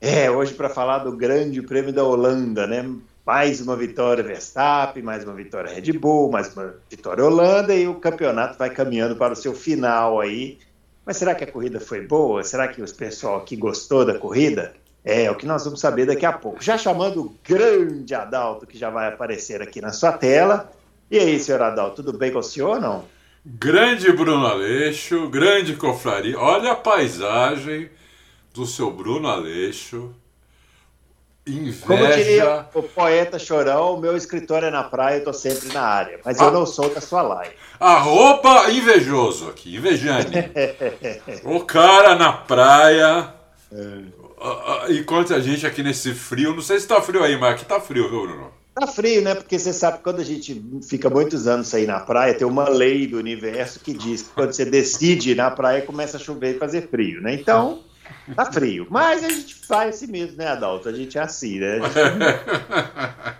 É, hoje para falar do Grande Prêmio da Holanda, né? Mais uma vitória Verstappen, mais uma vitória Red Bull, mais uma vitória Holanda e o campeonato vai caminhando para o seu final aí. Mas será que a corrida foi boa? Será que o pessoal aqui gostou da corrida? É, o que nós vamos saber daqui a pouco. Já chamando o grande Adalto, que já vai aparecer aqui na sua tela. E aí, senhor Adalto, tudo bem com o senhor ou não? Grande Bruno Aleixo, grande confraria. Olha a paisagem do seu Bruno Aleixo. Inveja. Como diria o poeta chorão, o meu escritório é na praia, eu tô sempre na área. Mas eu ah. não sou da sua live. Arroba invejoso aqui, invejane. o cara na praia. É. Enquanto a gente aqui nesse frio, não sei se tá frio aí, mas aqui tá frio, viu, Bruno? Tá frio, né? Porque você sabe que quando a gente fica muitos anos aí na praia, tem uma lei do universo que diz que quando você decide ir na praia, começa a chover e fazer frio, né? Então, tá frio. Mas a gente faz assim mesmo, né, Adalto? A gente é assim, né? A gente,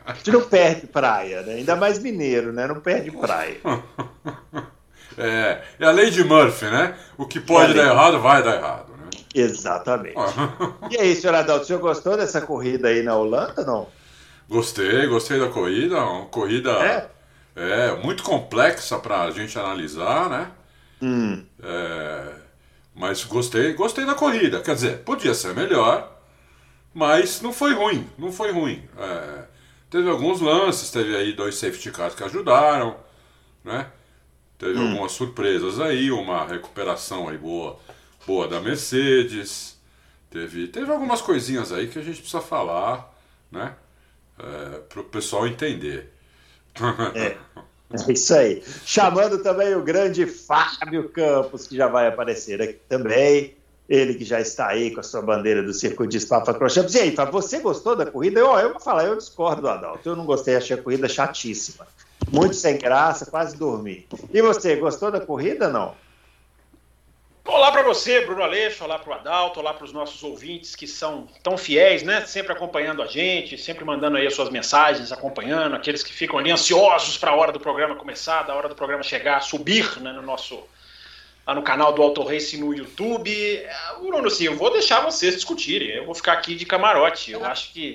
a gente não perde praia, né? Ainda mais mineiro, né? Não perde praia. É, é a lei de Murphy, né? O que pode é dar errado, vai dar errado. Exatamente. e aí, senhor Adalto, o senhor gostou dessa corrida aí na Holanda, não? Gostei, gostei da corrida. Uma corrida é, é muito complexa para a gente analisar, né? Hum. É, mas gostei, gostei da corrida. Quer dizer, podia ser melhor, mas não foi ruim, não foi ruim. É, teve alguns lances, teve aí dois safety cars que ajudaram, né? Teve hum. algumas surpresas aí, uma recuperação aí boa boa da Mercedes. Teve, teve algumas coisinhas aí que a gente precisa falar, né? É, para o pessoal entender. É, é isso aí. Chamando também o grande Fábio Campos, que já vai aparecer aqui também. Ele que já está aí com a sua bandeira do circuito de Spa-Francorchamps. E aí, Fábio, você gostou da corrida? Eu, eu vou falar, eu discordo do Adalto. Eu não gostei, achei a corrida chatíssima. Muito sem graça, quase dormi. E você, gostou da corrida não? Para você, Bruno Aleixo, olá para o Adalto, olá para os nossos ouvintes que são tão fiéis, né? Sempre acompanhando a gente, sempre mandando aí as suas mensagens, acompanhando, aqueles que ficam ali ansiosos para a hora do programa começar, da hora do programa chegar, subir né, no nosso lá no canal do Auto Race no YouTube. É, Bruno, assim, eu vou deixar vocês discutirem, eu vou ficar aqui de camarote. Eu acho que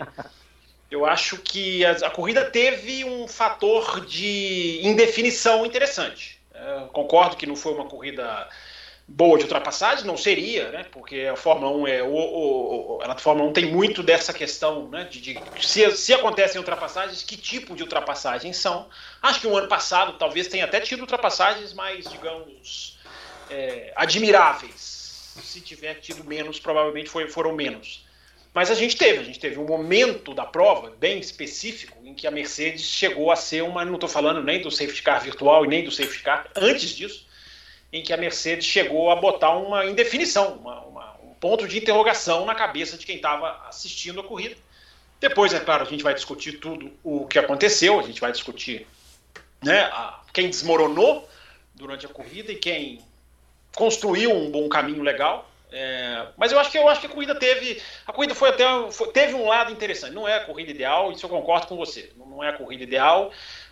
eu acho que a, a corrida teve um fator de indefinição interessante. É, concordo que não foi uma corrida boa de ultrapassagem, não seria, né? Porque a Fórmula 1 é o, o, o a Fórmula 1 tem muito dessa questão, né? De, de se, se acontecem ultrapassagens, que tipo de ultrapassagens são. Acho que o um ano passado talvez tenha até tido ultrapassagens mais, digamos, é, admiráveis. Se tiver tido menos, provavelmente foi, foram menos. Mas a gente teve, a gente teve um momento da prova bem específico em que a Mercedes chegou a ser uma, não estou falando nem do safety car virtual e nem do safety car, antes disso, em que a Mercedes chegou a botar uma indefinição, uma, uma, um ponto de interrogação na cabeça de quem estava assistindo a corrida. Depois, é claro, a gente vai discutir tudo o que aconteceu, a gente vai discutir né, a, quem desmoronou durante a corrida e quem construiu um bom caminho legal. É, mas eu acho que eu acho que a corrida teve. A corrida foi até. Foi, teve um lado interessante. Não é a corrida ideal, isso eu concordo com você. Não é a corrida ideal,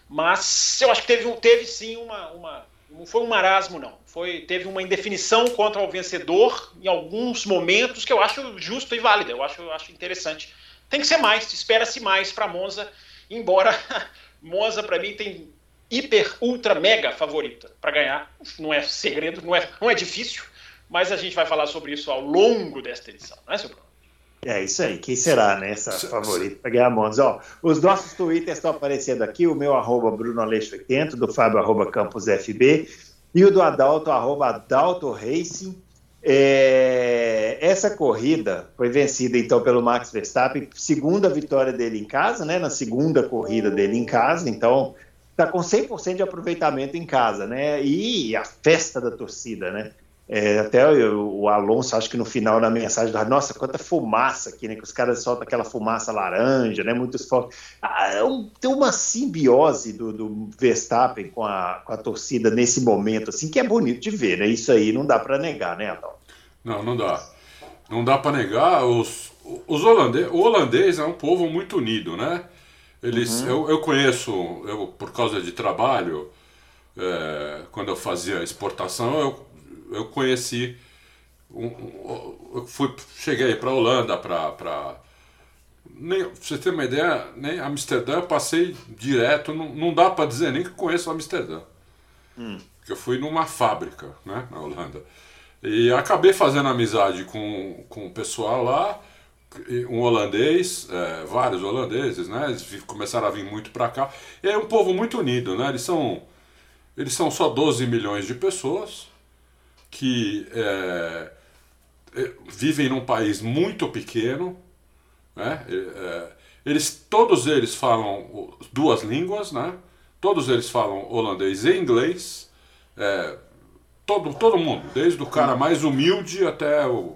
mas eu acho que teve, teve sim uma, uma não foi um marasmo, não. Foi, teve uma indefinição contra o vencedor em alguns momentos que eu acho justo e válido. Eu acho, eu acho interessante. Tem que ser mais, espera-se mais para Monza, embora Monza para mim tem hiper, ultra, mega favorita para ganhar. Não é segredo, não é, não é difícil, mas a gente vai falar sobre isso ao longo desta edição, não é, seu Bruno? É isso aí. Quem será, né? Essa favorita para ganhar Monza? Ó, os nossos twitters estão aparecendo aqui. O meu, arroba Bruno Aleixo 80, do Fábio, arroba Campos FB, e o do Adalto, arroba Adalto Racing. É, essa corrida foi vencida então pelo Max Verstappen, segunda vitória dele em casa, né? Na segunda corrida dele em casa, então tá com 100% de aproveitamento em casa, né? E a festa da torcida, né? É, até o, o, Alonso, acho que no final da mensagem, nossa, quanta fumaça aqui, né? Que os caras soltam aquela fumaça laranja, né? Muitos fogos. Ah, é um, tem uma simbiose do, do Verstappen com a, com a torcida nesse momento, assim, que é bonito de ver, né? Isso aí não dá para negar, né, Adão? Não, não dá. Não dá para negar. Os, os holandês, o holandês é um povo muito unido, né? Eles, uhum. eu, eu conheço, eu, por causa de trabalho, é, quando eu fazia exportação, eu, eu conheci. Um, um, eu fui, cheguei para a Holanda, para. Nem, pra você ter uma ideia, nem Amsterdã eu passei direto, não, não dá para dizer nem que conheço Amsterdã. Hum. Porque eu fui numa fábrica né, na Holanda. E acabei fazendo amizade com, com o pessoal lá, um holandês, é, vários holandeses, né? Eles começaram a vir muito para cá. E é um povo muito unido, né? Eles são, eles são só 12 milhões de pessoas que é, é, vivem num país muito pequeno, né? É, eles, todos eles falam duas línguas, né? Todos eles falam holandês e inglês. É, todo, todo mundo, desde o cara mais humilde até o,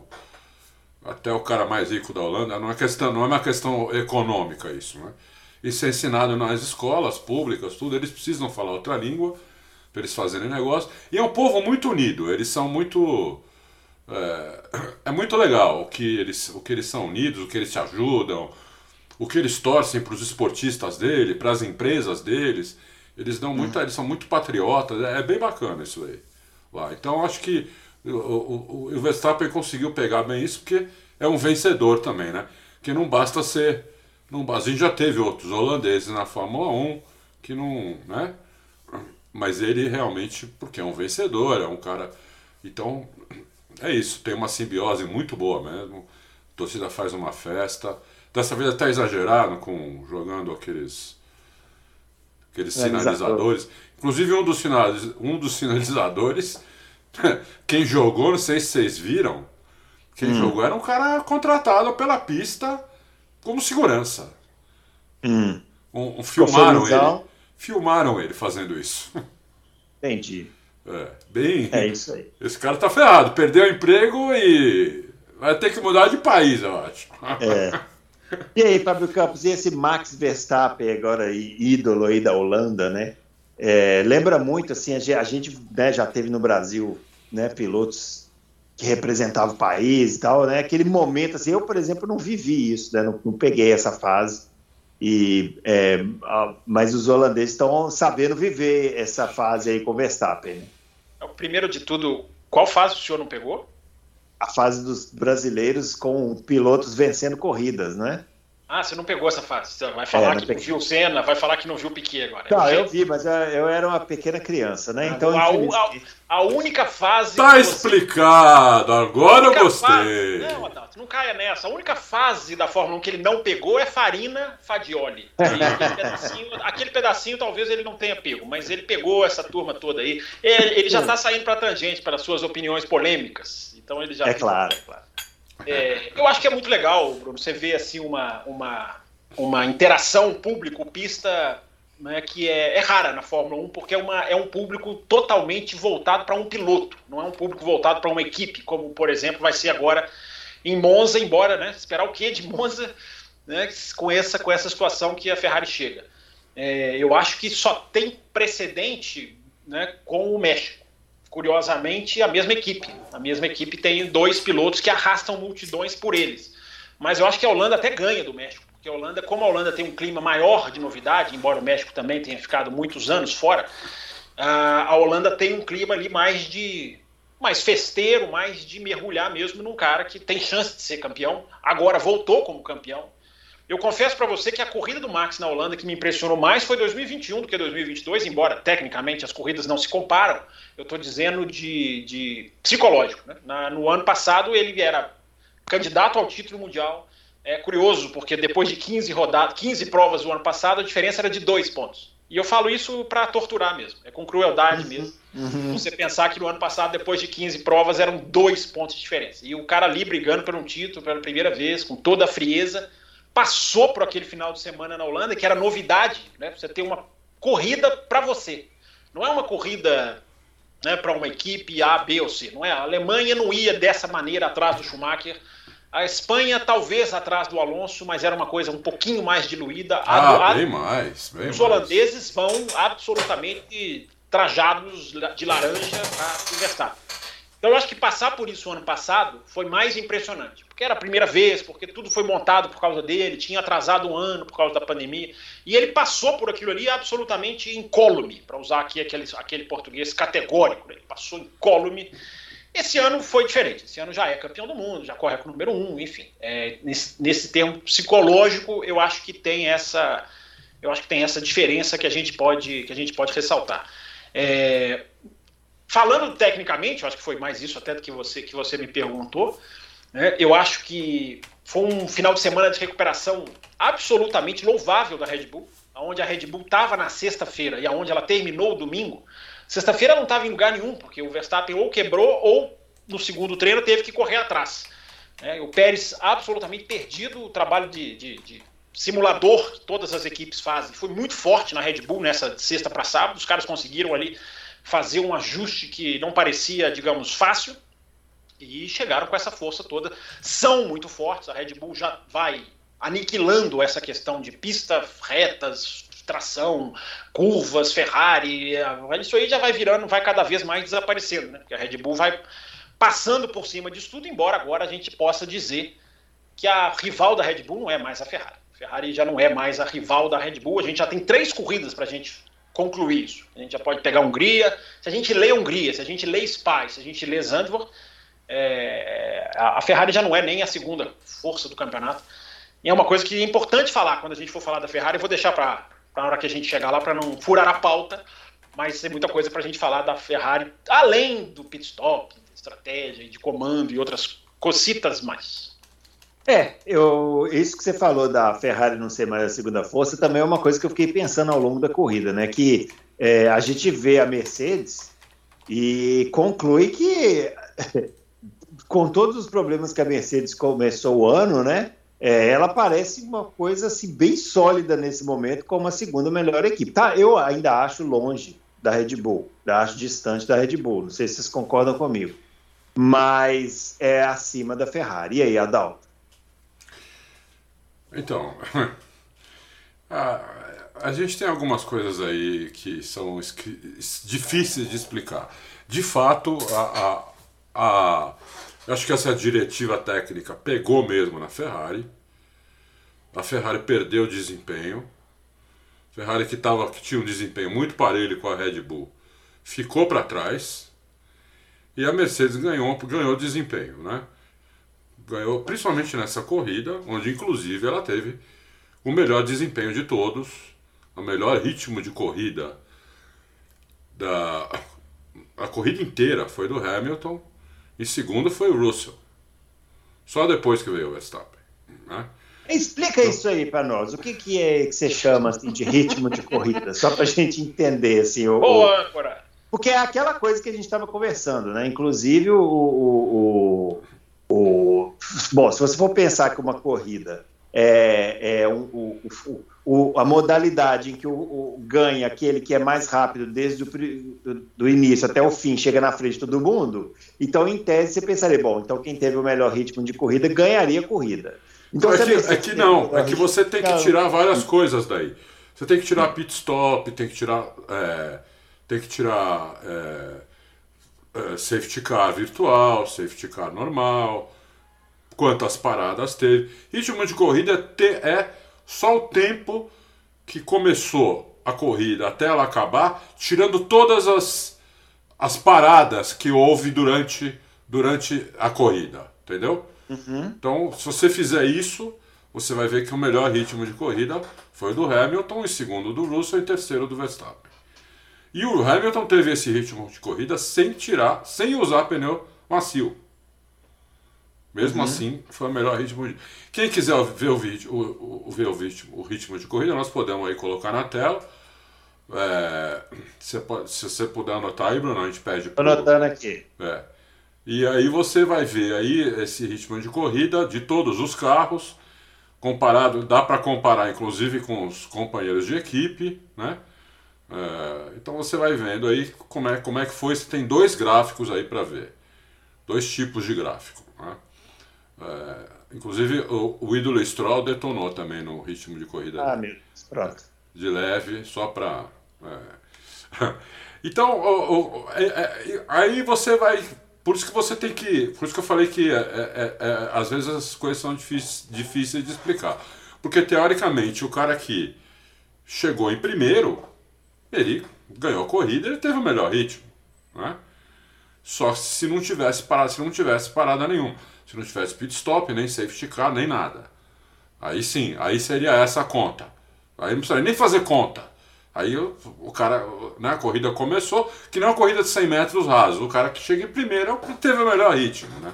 até o cara mais rico da Holanda. Não é, questão, não é uma questão econômica isso. Né? Isso é ensinado nas escolas públicas, tudo. Eles precisam falar outra língua para eles fazerem negócio. E é um povo muito unido, eles são muito. É, é muito legal o que, eles, o que eles são unidos, o que eles se ajudam, o que eles torcem para os esportistas dele, para as empresas deles. Eles dão muito, hum. eles são muito patriotas, é, é bem bacana isso aí lá. Então acho que o, o, o Verstappen conseguiu pegar bem isso porque é um vencedor também, né? Que não basta ser. Não, a gente já teve outros holandeses na Fórmula 1 que não. né? Mas ele realmente, porque é um vencedor, é um cara. Então, é isso, tem uma simbiose muito boa mesmo. A torcida faz uma festa. Dessa vez até exagerado com jogando aqueles aqueles sinalizadores. Inclusive um dos, um dos sinalizadores, quem jogou, não sei se vocês viram, quem hum. jogou era um cara contratado pela pista como segurança. Hum. Um, um filmaram ele. Filmaram ele fazendo isso. Entendi. É, bem. É isso aí. Esse cara tá ferrado, perdeu o emprego e vai ter que mudar de país, eu acho. É. E aí, Fábio Campos, e esse Max Verstappen, agora ídolo aí da Holanda, né? É, lembra muito, assim, a gente né, já teve no Brasil né, pilotos que representavam o país e tal, né? Aquele momento, assim, eu, por exemplo, não vivi isso, né? Não, não peguei essa fase. E, é, mas os holandeses estão sabendo viver essa fase aí com o Verstappen. Né? É primeiro de tudo, qual fase o senhor não pegou? a fase dos brasileiros com pilotos vencendo corridas, né? Ah, você não pegou essa fase. Você vai falar é, que não viu o Senna, vai falar que não viu o Piquet agora. Tá, eu vi, mas eu era uma pequena criança, né? Então, a, a, a única fase. Tá explicado, agora eu gostei. Fase, não, Adalto, não caia nessa. A única fase da Fórmula 1 que ele não pegou é Farina Fadioli. aquele, pedacinho, aquele pedacinho talvez ele não tenha pego, mas ele pegou essa turma toda aí. Ele, ele já está saindo para tangente, para suas opiniões polêmicas. Então ele já. É claro, é claro. É, eu acho que é muito legal, Bruno, você vê assim uma, uma, uma interação público-pista né, que é, é, rara na Fórmula 1, porque é, uma, é um público totalmente voltado para um piloto, não é um público voltado para uma equipe, como por exemplo vai ser agora em Monza, embora né, esperar o que de Monza né, com, essa, com essa situação que a Ferrari chega. É, eu acho que só tem precedente né, com o México curiosamente, a mesma equipe. A mesma equipe tem dois pilotos que arrastam multidões por eles. Mas eu acho que a Holanda até ganha do México, porque a Holanda, como a Holanda tem um clima maior de novidade, embora o México também tenha ficado muitos anos fora, a Holanda tem um clima ali mais de mais festeiro, mais de mergulhar mesmo num cara que tem chance de ser campeão. Agora voltou como campeão. Eu confesso para você que a corrida do Max na Holanda que me impressionou mais foi 2021 do que 2022, embora tecnicamente as corridas não se comparam. Eu estou dizendo de, de psicológico. Né? Na, no ano passado ele era candidato ao título mundial. É curioso, porque depois de 15 rodadas, 15 provas do ano passado, a diferença era de dois pontos. E eu falo isso para torturar mesmo, é com crueldade uhum, mesmo. Uhum. Você pensar que no ano passado, depois de 15 provas, eram dois pontos de diferença. E o cara ali brigando por um título pela primeira vez, com toda a frieza, passou por aquele final de semana na Holanda, que era novidade, né? Você ter uma corrida para você. Não é uma corrida né, para uma equipe A, B ou C. Não é? A Alemanha não ia dessa maneira atrás do Schumacher. A Espanha talvez atrás do Alonso, mas era uma coisa um pouquinho mais diluída. Ah, a, bem mais. Bem os mais. holandeses vão absolutamente trajados de laranja para o Verstappen. Então eu acho que passar por isso ano passado foi mais impressionante, porque era a primeira vez, porque tudo foi montado por causa dele, tinha atrasado um ano por causa da pandemia, e ele passou por aquilo ali absolutamente incólume, para usar aqui aquele, aquele português categórico, ele passou incólume. Esse ano foi diferente, esse ano já é campeão do mundo, já corre com o número um, enfim. É, nesse, nesse termo psicológico, eu acho que tem essa, eu acho que tem essa diferença que a gente pode, que a gente pode ressaltar. É, falando tecnicamente, eu acho que foi mais isso até do que você, que você me perguntou, né, eu acho que foi um final de semana de recuperação absolutamente louvável da Red Bull, onde a Red Bull estava na sexta-feira e aonde ela terminou o domingo. Sexta-feira não estava em lugar nenhum, porque o Verstappen ou quebrou ou no segundo treino teve que correr atrás. É, o Pérez absolutamente perdido, o trabalho de, de, de simulador que todas as equipes fazem foi muito forte na Red Bull nessa sexta para sábado. Os caras conseguiram ali fazer um ajuste que não parecia, digamos, fácil e chegaram com essa força toda. São muito fortes, a Red Bull já vai aniquilando essa questão de pista retas, tração, curvas, Ferrari, isso aí já vai virando, vai cada vez mais desaparecendo, né? Porque a Red Bull vai passando por cima disso tudo, embora agora a gente possa dizer que a rival da Red Bull não é mais a Ferrari. A Ferrari já não é mais a rival da Red Bull. A gente já tem três corridas para a gente concluir isso. A gente já pode pegar Hungria. Se a gente lê Hungria, se a gente lê Spa, se a gente lê Zandvoort, é, a Ferrari já não é nem a segunda força do campeonato. E é uma coisa que é importante falar quando a gente for falar da Ferrari. Eu vou deixar para a hora que a gente chegar lá para não furar a pauta, mas tem muita coisa para a gente falar da Ferrari, além do pit stop, de estratégia, de comando e outras cositas mais. É, eu, isso que você falou da Ferrari não ser mais a segunda força também é uma coisa que eu fiquei pensando ao longo da corrida, né? Que é, a gente vê a Mercedes e conclui que, com todos os problemas que a Mercedes começou o ano, né? É, ela parece uma coisa assim, bem sólida nesse momento, como a segunda melhor equipe. Tá, eu ainda acho longe da Red Bull, ainda acho distante da Red Bull. Não sei se vocês concordam comigo, mas é acima da Ferrari. E aí, Adalto? Então, a, a, gente tem algumas coisas aí que são difíceis de explicar. De fato, a, a, a, acho que essa diretiva técnica pegou mesmo na Ferrari. A Ferrari perdeu desempenho. A Ferrari que, tava, que tinha um desempenho muito parelho com a Red Bull ficou para trás. E a Mercedes ganhou, ganhou desempenho, né? Ganhou principalmente nessa corrida, onde inclusive ela teve o melhor desempenho de todos, o melhor ritmo de corrida da a corrida inteira foi do Hamilton e segundo foi o Russell. Só depois que veio o Verstappen. Né? Explica então, isso aí para nós. O que, que é que você chama assim, de ritmo de corrida? Só para a gente entender. Assim, o, Boa, âncora! Porque é aquela coisa que a gente estava conversando, né? Inclusive o, o, o, bom, se você for pensar que uma corrida é, é um, o, o, a modalidade em que o, o, ganha aquele que é mais rápido desde o do, do, início até o fim, chega na frente de todo mundo, então em tese você pensaria, bom, então quem teve o melhor ritmo de corrida ganharia a corrida. Então, é, que, é que não, é que você tem que tirar várias coisas daí. Você tem que tirar pit stop, tem que tirar, é, tem que tirar é, é, safety car virtual, safety car normal, quantas paradas teve. Ritmo de corrida é só o tempo que começou a corrida até ela acabar, tirando todas as, as paradas que houve durante, durante a corrida, entendeu? Uhum. Então, se você fizer isso, você vai ver que o melhor ritmo de corrida foi do Hamilton, e segundo do Russell e terceiro do Verstappen. E o Hamilton teve esse ritmo de corrida sem tirar, sem usar pneu macio. Mesmo uhum. assim, foi o melhor ritmo. De... Quem quiser ver o vídeo, o, o, ver o, ritmo, o ritmo de corrida, nós podemos aí colocar na tela. É, se, se você puder anotar aí, Bruno, a gente pede. Estou anotando aqui. É. E aí você vai ver aí esse ritmo de corrida de todos os carros, comparado, dá para comparar inclusive com os companheiros de equipe, né? É, então você vai vendo aí como é, como é que foi. Você tem dois gráficos aí para ver. Dois tipos de gráfico. É, inclusive o, o ídolo Stroll detonou também no ritmo de corrida. Ah, meu pronto. De leve, só para. É. então, o, o, é, é, aí você vai. Por isso que você tem que. Por isso que eu falei que às vezes as coisas são difíceis, difíceis de explicar. Porque teoricamente o cara que chegou em primeiro, ele ganhou a corrida, ele teve o melhor ritmo. Né? Só se não tivesse parado, se não tivesse parada nenhuma. Se não tivesse pit stop, nem safety car, nem nada. Aí sim, aí seria essa a conta. Aí não precisaria nem fazer conta. Aí o, o cara, né, a corrida começou, que não é uma corrida de 100 metros raso. O cara que chega em primeiro é o que teve o melhor ritmo, né?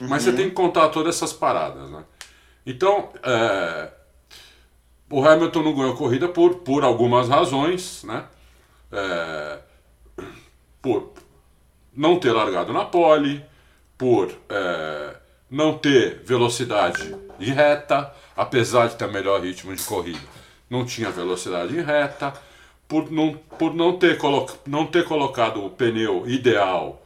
Uhum. Mas você uhum. tem que contar todas essas paradas, né? Então, é, o Hamilton não ganhou a corrida por, por algumas razões, né? É, por não ter largado na pole, por é, não ter velocidade em reta, apesar de ter melhor ritmo de corrida, não tinha velocidade em reta, por não, por não, ter, colo não ter colocado o pneu ideal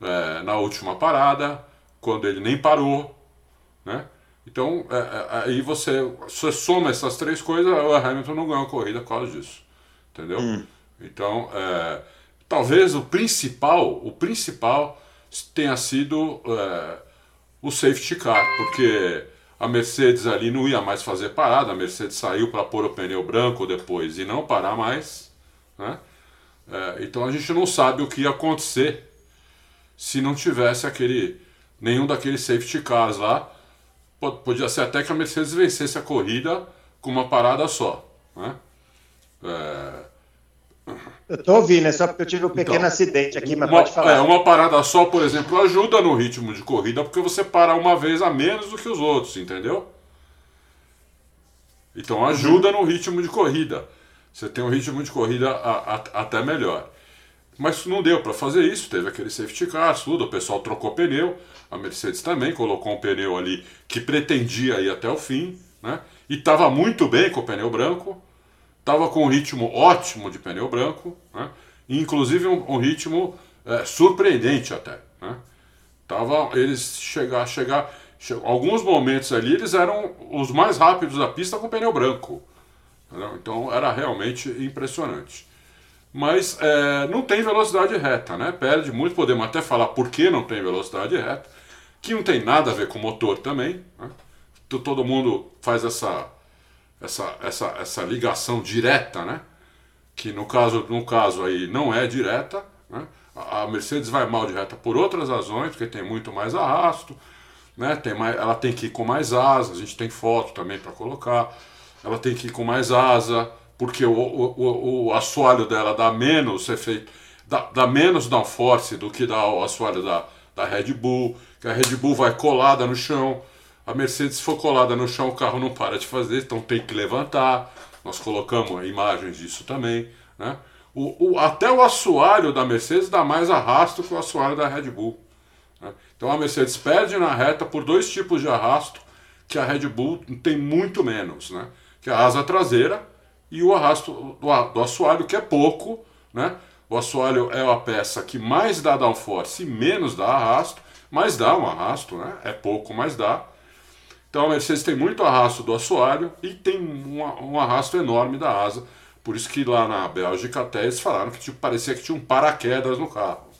é, na última parada, quando ele nem parou, né? Então, é, é, aí você, você soma essas três coisas, o Hamilton não ganhou a corrida por causa disso. Entendeu? Hum. Então, é, talvez o principal, o principal tenha sido é, o safety car, porque a Mercedes ali não ia mais fazer parada, a Mercedes saiu para pôr o pneu branco depois e não parar mais. Né? É, então a gente não sabe o que ia acontecer se não tivesse aquele nenhum daqueles safety cars lá podia ser até que a Mercedes vencesse a corrida com uma parada só. Né? É... Eu estou ouvindo, é só porque eu tive um pequeno então, acidente aqui, mas uma, pode falar. É, uma parada só, por exemplo, ajuda no ritmo de corrida, porque você para uma vez a menos do que os outros, entendeu? Então ajuda no ritmo de corrida. Você tem um ritmo de corrida a, a, até melhor. Mas não deu para fazer isso, teve aquele safety car, tudo, o pessoal trocou pneu, a Mercedes também colocou um pneu ali que pretendia ir até o fim, né? E estava muito bem com o pneu branco, estava com um ritmo ótimo de pneu branco, né? inclusive um, um ritmo é, surpreendente até, né? Tava, eles chegar, chegar, chegar, alguns momentos ali eles eram os mais rápidos da pista com pneu branco, entendeu? então era realmente impressionante mas é, não tem velocidade reta, né? Perde muito, podemos até falar por que não tem velocidade reta, que não tem nada a ver com motor também. Né? Todo mundo faz essa, essa, essa, essa ligação direta, né? Que no caso, no caso aí não é direta, né? A Mercedes vai mal de reta por outras razões, porque tem muito mais arrasto, né? Tem mais, ela tem que ir com mais asa, a gente tem foto também para colocar. Ela tem que ir com mais asa, porque o, o, o assoalho dela dá menos efeito, dá, dá menos downforce do que dá o assoalho da, da Red Bull, que a Red Bull vai colada no chão, a Mercedes for colada no chão o carro não para de fazer, então tem que levantar, nós colocamos imagens disso também, né? O, o, até o assoalho da Mercedes dá mais arrasto que o assoalho da Red Bull. Né? Então a Mercedes perde na reta por dois tipos de arrasto que a Red Bull tem muito menos, né? Que é a asa traseira e o arrasto do, do assoalho, que é pouco, né? O assoalho é a peça que mais dá downforce e menos dá arrasto, mas dá um arrasto, né? É pouco, mas dá. Então a Mercedes tem muito arrasto do assoalho e tem um, um arrasto enorme da asa. Por isso que lá na Bélgica até eles falaram que tipo, parecia que tinha um paraquedas no carro.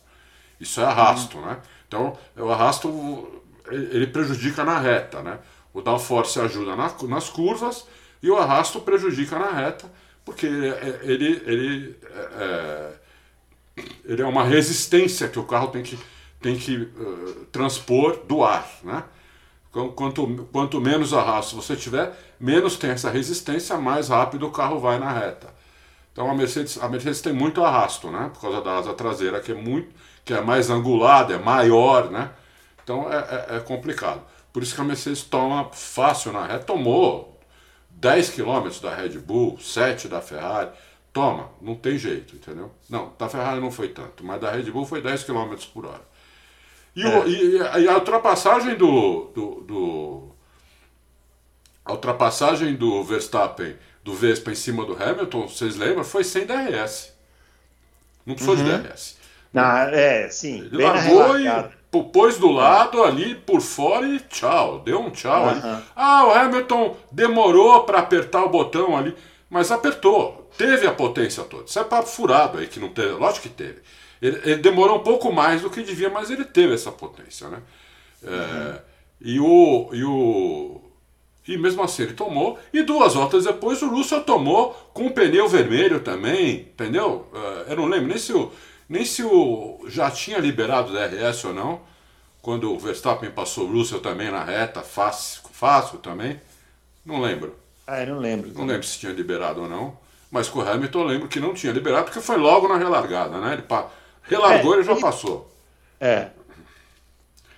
Isso é arrasto, né? Então o arrasto ele prejudica na reta, né? O downforce ajuda na, nas curvas e o arrasto prejudica na reta, porque é, ele, ele, é, ele é uma resistência que o carro tem que, tem que uh, transpor do ar. Né? Quanto, quanto menos arrasto você tiver, menos tem essa resistência, mais rápido o carro vai na reta. Então a Mercedes, a Mercedes tem muito arrasto, né? Por causa da asa traseira que é muito, que é mais angulada, é maior, né? Então é, é, é complicado. Por isso que a Mercedes toma fácil na reta, tomou 10 km da Red Bull, 7 da Ferrari, toma, não tem jeito, entendeu? Não, da Ferrari não foi tanto, mas da Red Bull foi 10 km por hora. E, é. o, e, e a ultrapassagem do, do, do, a ultrapassagem do Verstappen do Vespa em cima do Hamilton, vocês lembram? Foi sem DRS. Não precisou uhum. de DRS. Ah, é, sim. Ele largou e pôs do lado ali por fora e tchau. Deu um tchau uhum. ali. Ah, o Hamilton demorou para apertar o botão ali, mas apertou. Teve a potência toda. Isso é papo furado aí que não teve. Lógico que teve. Ele, ele demorou um pouco mais do que devia, mas ele teve essa potência, né? É, uhum. e, o, e o. E mesmo assim ele tomou. E duas voltas depois o Russell tomou com o pneu vermelho também, entendeu? É, eu não lembro nem se o nem se o já tinha liberado o DRS ou não, quando o Verstappen passou o Russell também na reta, fácil, fácil também. Não lembro. Ah, eu não lembro. Não lembro se tinha liberado ou não. Mas com o Hamilton eu lembro que não tinha liberado, porque foi logo na relargada, né? Ele pa... relargou e é, ele já ele... passou. É.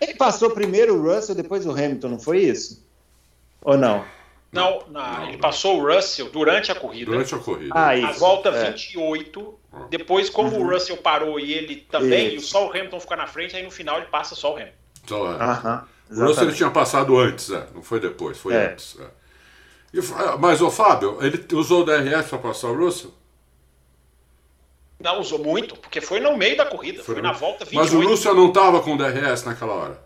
Ele passou primeiro o Russell, depois o Hamilton, não foi isso? Ou não? Não, não, ele passou o Russell durante a corrida. Durante a corrida. Ah, isso. A volta é. 28. Depois, como uhum. o Russell parou e ele também, isso. e só o Hamilton ficou na frente, aí no final ele passa só o Hamilton. Só, é. Uhum, o Russell ele tinha passado antes, é. não foi depois, foi é. antes. É. E, ah, mas, o Fábio, ele usou o DRS para passar o Russell? Não, usou muito, porque foi no meio da corrida, foi, foi na volta 28. Mas o Russell não estava com DRS naquela hora?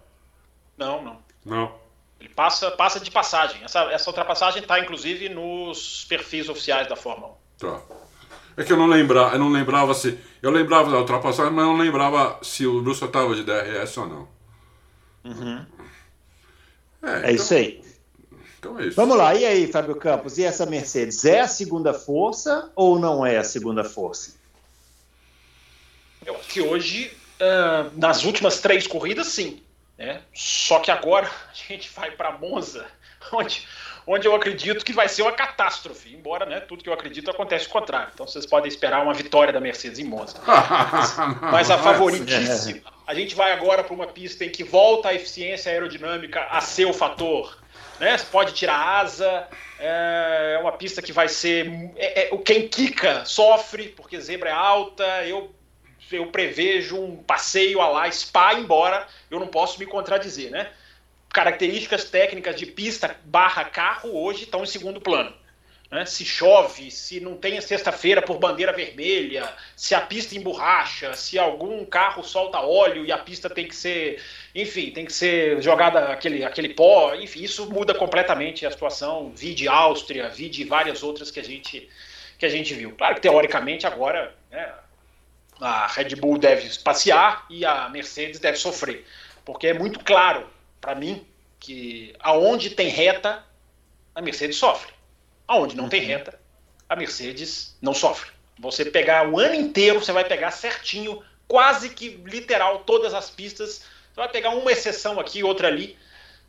Não, não. Não. Ele passa, passa de passagem. Essa, essa ultrapassagem está, inclusive, nos perfis oficiais da Fórmula 1. Tá. É que eu não lembrava, eu não lembrava se. Eu lembrava da ultrapassagem, mas eu não lembrava se o Russell estava de DRS ou não. Uhum. É, é então, isso aí. Então é isso. Vamos lá, e aí, Fábio Campos? E essa Mercedes é a segunda força ou não é a segunda força? Eu acho que hoje, uh, nas últimas três corridas, sim. Né? Só que agora a gente vai para Monza, onde, onde eu acredito que vai ser uma catástrofe, embora né, tudo que eu acredito acontece o contrário. Então vocês podem esperar uma vitória da Mercedes em Monza. Mas, a favoritíssima. A gente vai agora para uma pista em que volta a eficiência aerodinâmica a ser o fator. Né? Você pode tirar asa, é uma pista que vai ser. É, é, quem quica sofre, porque zebra é alta. Eu eu prevejo um passeio a lá Spa, embora eu não posso me contradizer, né? Características técnicas de pista barra carro hoje estão em segundo plano. Né? Se chove, se não tem sexta-feira por bandeira vermelha, se a pista emborracha, se algum carro solta óleo e a pista tem que ser, enfim, tem que ser jogada aquele, aquele pó, enfim, isso muda completamente a situação. Vi de Áustria, vi de várias outras que a gente, que a gente viu. Claro que teoricamente agora né, a Red Bull deve passear e a Mercedes deve sofrer. Porque é muito claro para mim que aonde tem reta, a Mercedes sofre. Aonde não tem uhum. reta, a Mercedes não sofre. Você pegar o ano inteiro, você vai pegar certinho, quase que literal, todas as pistas. Você vai pegar uma exceção aqui, outra ali.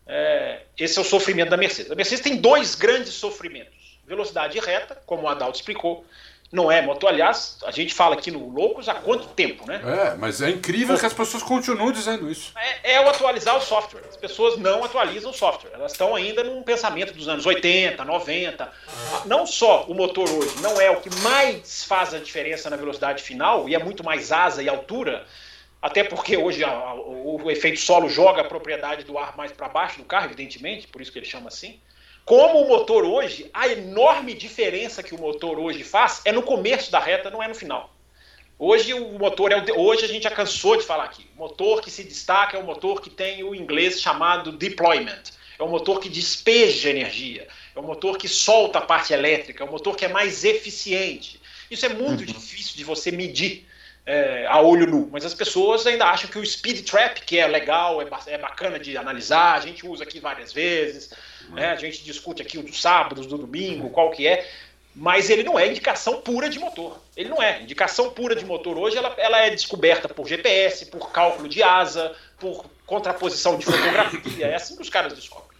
É, esse é o sofrimento da Mercedes. A Mercedes tem dois grandes sofrimentos: velocidade reta, como o Adalto explicou, não é motor. Aliás, a gente fala aqui no Loucos há quanto tempo, né? É, mas é incrível que as pessoas continuem dizendo isso. É, é o atualizar o software. As pessoas não atualizam o software. Elas estão ainda num pensamento dos anos 80, 90. Não só o motor hoje não é o que mais faz a diferença na velocidade final, e é muito mais asa e altura, até porque hoje a, a, o, o efeito solo joga a propriedade do ar mais para baixo do carro, evidentemente, por isso que ele chama assim. Como o motor hoje, a enorme diferença que o motor hoje faz é no começo da reta, não é no final. Hoje o motor é o, hoje a gente já cansou de falar aqui. O motor que se destaca é o motor que tem o inglês chamado deployment. É o motor que despeja energia, é o motor que solta a parte elétrica, é o motor que é mais eficiente. Isso é muito uhum. difícil de você medir é, a olho nu, mas as pessoas ainda acham que o speed trap, que é legal, é, é bacana de analisar, a gente usa aqui várias vezes, né? A gente discute aqui o dos sábados, do domingo, qual que é, mas ele não é indicação pura de motor. Ele não é. Indicação pura de motor hoje ela, ela é descoberta por GPS, por cálculo de asa, por contraposição de fotografia. É assim que os caras descobrem.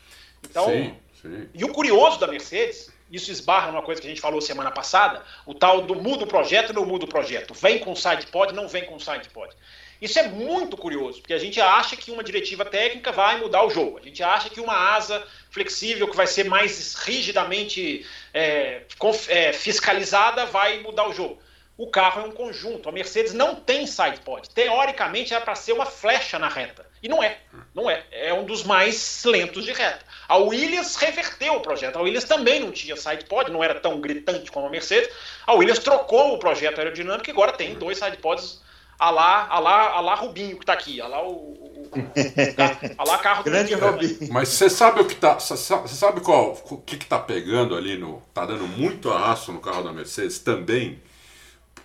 Então, sim, sim. e o curioso da Mercedes, isso esbarra numa coisa que a gente falou semana passada, o tal do muda o projeto não muda o projeto. Vem com side pod, não vem com side pod. Isso é muito curioso, porque a gente acha que uma diretiva técnica vai mudar o jogo. A gente acha que uma asa flexível, que vai ser mais rigidamente é, é, fiscalizada, vai mudar o jogo. o carro é um conjunto. A Mercedes não tem sidepod. Teoricamente era para ser uma flecha na reta. E não é. Não é. É um dos mais lentos de reta. A Williams reverteu o projeto. A Williams também não tinha sidepod, não era tão gritante como a Mercedes. A Williams trocou o projeto aerodinâmico e agora tem dois sidepods a lá, a lá, a lá Rubinho que está aqui, a lá o, o, o, a lá carro Grande Rubinho. Mas você sabe o que tá, você sabe qual, o que que tá pegando ali no, tá dando muito arrasto no carro da Mercedes também